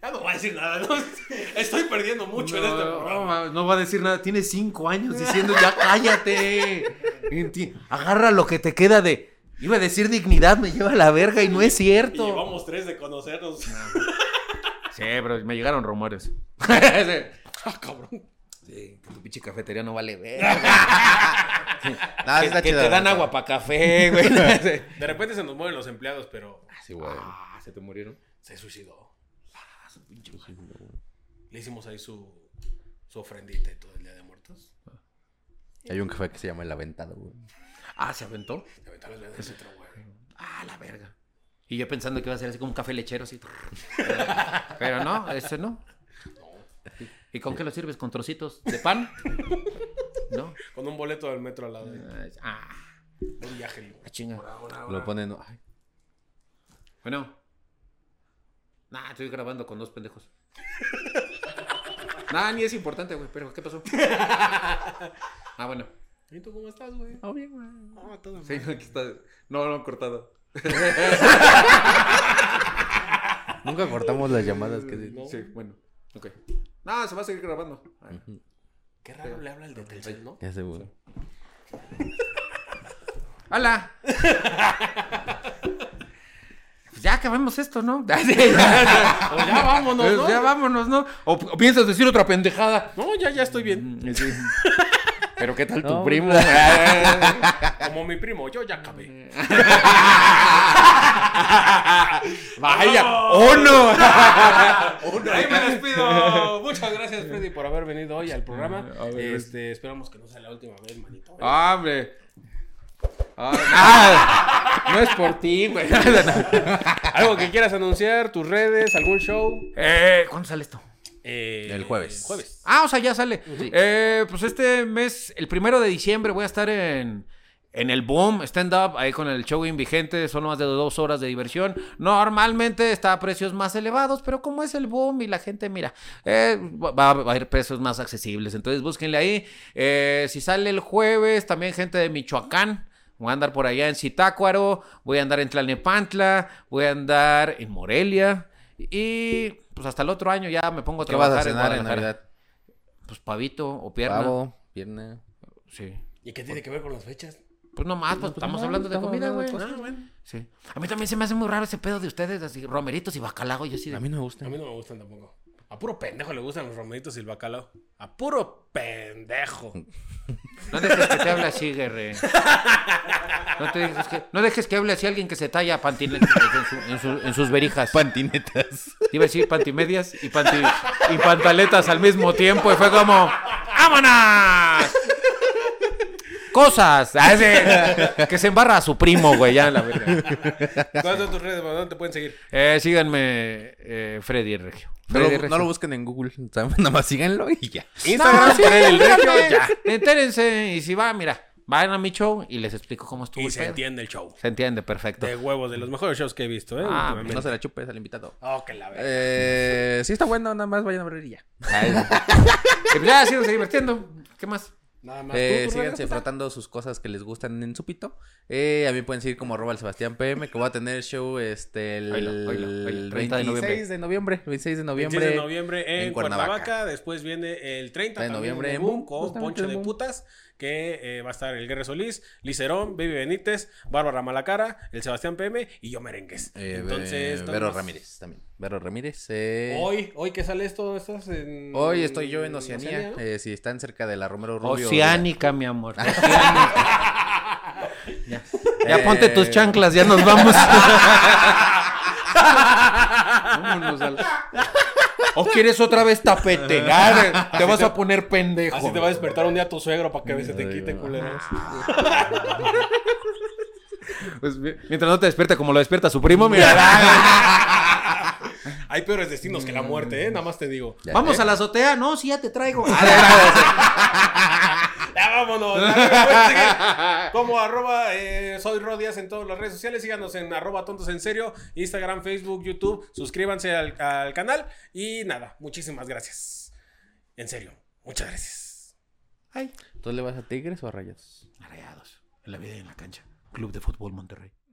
Speaker 1: Ya no voy a decir nada, ¿no? Estoy perdiendo mucho en este
Speaker 2: No,
Speaker 1: programa.
Speaker 2: no va a decir nada. Tiene cinco años diciendo ya cállate. Agarra lo que te queda de. Iba a decir dignidad, me lleva a la verga y no es
Speaker 1: Y
Speaker 2: cierto.
Speaker 1: llevamos tres de conocernos.
Speaker 2: Sí, pero me llegaron rumores. sí,
Speaker 1: Ah, cabrón.
Speaker 2: que tu pinche cafetería no vale ver.
Speaker 3: Nada,
Speaker 2: que
Speaker 3: está
Speaker 2: que te dan agua para café, güey.
Speaker 1: De repente se nos mueren los empleados, pero
Speaker 3: neta. Sí, güey.
Speaker 2: ah, se te murieron.
Speaker 1: se suicidó. Le hicimos ahí su, su ofrendita y todo el día de muertos.
Speaker 3: Hay un café que se llama El Aventado, güey.
Speaker 2: Ah, se aventó.
Speaker 1: Le aventó las dentro, güey.
Speaker 2: Ah, la verga. Y yo pensando que iba a ser así como un café lechero, así. Pero no, ese no. ¿Y con qué lo sirves? ¿Con trocitos de pan? ¿No?
Speaker 1: Con un boleto del metro al lado.
Speaker 2: Ah,
Speaker 1: Un viaje.
Speaker 2: la chinga.
Speaker 3: Lo ponen. ay,
Speaker 2: Bueno. Nah, estoy grabando con dos pendejos. Nah, ni es importante, güey, pero ¿qué pasó? Ah, bueno.
Speaker 1: ¿Y tú cómo estás, güey?
Speaker 2: Oh, bien, güey.
Speaker 1: Ah, todo
Speaker 2: Sí, aquí está. No, no, cortado.
Speaker 3: Nunca cortamos las llamadas que
Speaker 1: No.
Speaker 2: Sí, bueno. Ok. No, se va a seguir grabando.
Speaker 1: Qué raro le habla el de Telcel, ¿no?
Speaker 3: Ya güey.
Speaker 2: ¡Hola! Pues ya acabemos esto, ¿no?
Speaker 1: Pues ya vámonos,
Speaker 2: Pues
Speaker 1: ¿no?
Speaker 2: Ya vámonos, ¿no? O, o piensas decir otra pendejada.
Speaker 1: No, ya, ya estoy bien.
Speaker 2: Sí. Pero ¿qué tal tu
Speaker 3: No,
Speaker 2: primo?
Speaker 1: Como mi primo, yo ya acabé.
Speaker 2: Vaya, ¡oh no!
Speaker 1: Ahí me despido. Muchas gracias, Freddy, por haber venido hoy al programa.
Speaker 2: Ver,
Speaker 1: Este, esperamos que no sea la última vez, manito. ¿eh?
Speaker 2: Ah, ¡Hombre! Ah, no es por ti, güey.
Speaker 1: Algo que quieras anunciar, tus redes, algún show.
Speaker 2: Eh, ¿Cuándo sale esto?
Speaker 1: Eh,
Speaker 3: El jueves.
Speaker 1: Jueves.
Speaker 2: Ah, o sea, ya sale. Eh, pues este mes, el primero de diciembre, voy a estar en, en el Boom Stand Up, ahí con el show invigente. Son más de dos horas de diversión. Normalmente está a precios más elevados, pero como es el Boom y la gente, mira, eh, va, va a haber precios más accesibles. Entonces búsquenle ahí. Eh, si sale el jueves, también gente de Michoacán. Voy a andar por allá en Zitácuaro, voy a andar en Tlalnepantla, voy a andar en Morelia. Y pues hasta el otro año ya me pongo a
Speaker 3: ¿Qué vas
Speaker 2: trabajar
Speaker 3: a cenar en. Navidad?
Speaker 2: Pues pavito o pierna.
Speaker 3: Pavo, pierna.
Speaker 2: Sí.
Speaker 1: ¿Y qué tiene que ver con las fechas?
Speaker 2: Pues nomás, pues, estamos
Speaker 3: no,
Speaker 2: hablando de
Speaker 3: estamos
Speaker 2: comida, güey.
Speaker 1: Ah.
Speaker 2: Sí. A mí también se me hace muy raro ese pedo de ustedes, así, romeritos y bacalao, y así de...
Speaker 3: A mí no me gusta.
Speaker 1: A mí no me gustan tampoco. A puro pendejo le gustan los romeritos y el bacalao. A puro pendejo.
Speaker 2: No dejes que te hable así, Guerre. No, te dejes que... no dejes que hable así alguien que se talla pantinetas en, su- en su- en sus verijas.
Speaker 3: Pantinetas.
Speaker 2: Iba a decir pantimedias y, panti... y pantaletas al mismo tiempo, y fue como... ¡Vámonos! Cosas. Ah, que se embarra a su primo, güey, ya la verga.
Speaker 1: ¿Cuáles son tus redes? ¿Dónde te pueden seguir?
Speaker 2: Eh, síganme, eh, Freddy Regio.
Speaker 3: No lo, no lo busquen en Google. Nada más síganlo y ya.
Speaker 1: Instagram,
Speaker 2: sí,
Speaker 1: Freddy el Regio, ya.
Speaker 2: Entérense. Y si va, mira, vayan a mi show y les explico cómo estuvo
Speaker 1: Y
Speaker 2: el
Speaker 1: se
Speaker 2: pedo.
Speaker 1: entiende el show.
Speaker 2: Se entiende, perfecto.
Speaker 1: De huevos, de los mejores shows que he visto, ¿eh?
Speaker 2: Ah.
Speaker 3: No se la chupes al invitado.
Speaker 1: Oh, que la verga.
Speaker 3: Eh, sí está bueno, nada más vayan a ver y ya.
Speaker 2: Ya, síganse divirtiendo. ¿Qué más?
Speaker 1: Nada más.
Speaker 3: Eh,
Speaker 1: ¿Tú, tus
Speaker 3: síganse frotando sus cosas que les gustan en su pito. Eh, a mí pueden seguir como arroba el Sebastián PM, que voy a tener show este el,
Speaker 2: Oílo, oílo, oílo,
Speaker 3: el
Speaker 2: 30 de
Speaker 3: 26 de noviembre. 26 de noviembre.
Speaker 1: 26 de noviembre en,
Speaker 3: en
Speaker 1: Cuernavaca.
Speaker 3: Cuernavaca.
Speaker 1: Después viene el 30
Speaker 3: de noviembre
Speaker 1: en
Speaker 3: en
Speaker 1: Boom, con Poncho de
Speaker 3: Boom.
Speaker 1: Que eh, va a estar el Guerre Solís, Licerón, Baby Benítez, Bárbara Malacara, el Sebastián PM y yo Merengues.
Speaker 3: Eh,
Speaker 1: Entonces,
Speaker 3: eh, Vero. Ramírez también. Vero Ramírez. eh,
Speaker 1: Hoy, hoy que sale esto, estás en.
Speaker 3: hoy estoy yo en Oceanía.
Speaker 1: ¿no?
Speaker 3: eh, si están cerca de la Romero Rubio.
Speaker 2: Oceánica, mi amor. Oceánica. ya. Ya
Speaker 3: Eh,
Speaker 2: ponte tus chanclas, ya nos vamos. Vámonos al- ¿O quieres otra vez tapetear? Te vas a poner pendejo.
Speaker 1: Así te va a despertar un día tu suegro para que a veces te quite, culero.
Speaker 2: Pues, mi- mientras no te despierte como lo despierta su primo, mira.
Speaker 1: Hay peores destinos que la muerte, ¿eh? Nada más te digo.
Speaker 3: Ya,
Speaker 2: Vamos
Speaker 3: eh.
Speaker 2: a la azotea. No, sí, ya te traigo.
Speaker 1: Ya vámonos. A Como arroba eh, soy Rodias en todas las redes sociales. Síganos en arroba tontos en serio. Instagram, Facebook, YouTube. Suscríbanse al, al canal. Y nada, muchísimas gracias. En serio, muchas gracias.
Speaker 2: Ay.
Speaker 3: ¿Tú le vas a Tigres o a Rayos?
Speaker 2: Arrayados. En la vida y en la cancha. Club de Fútbol Monterrey.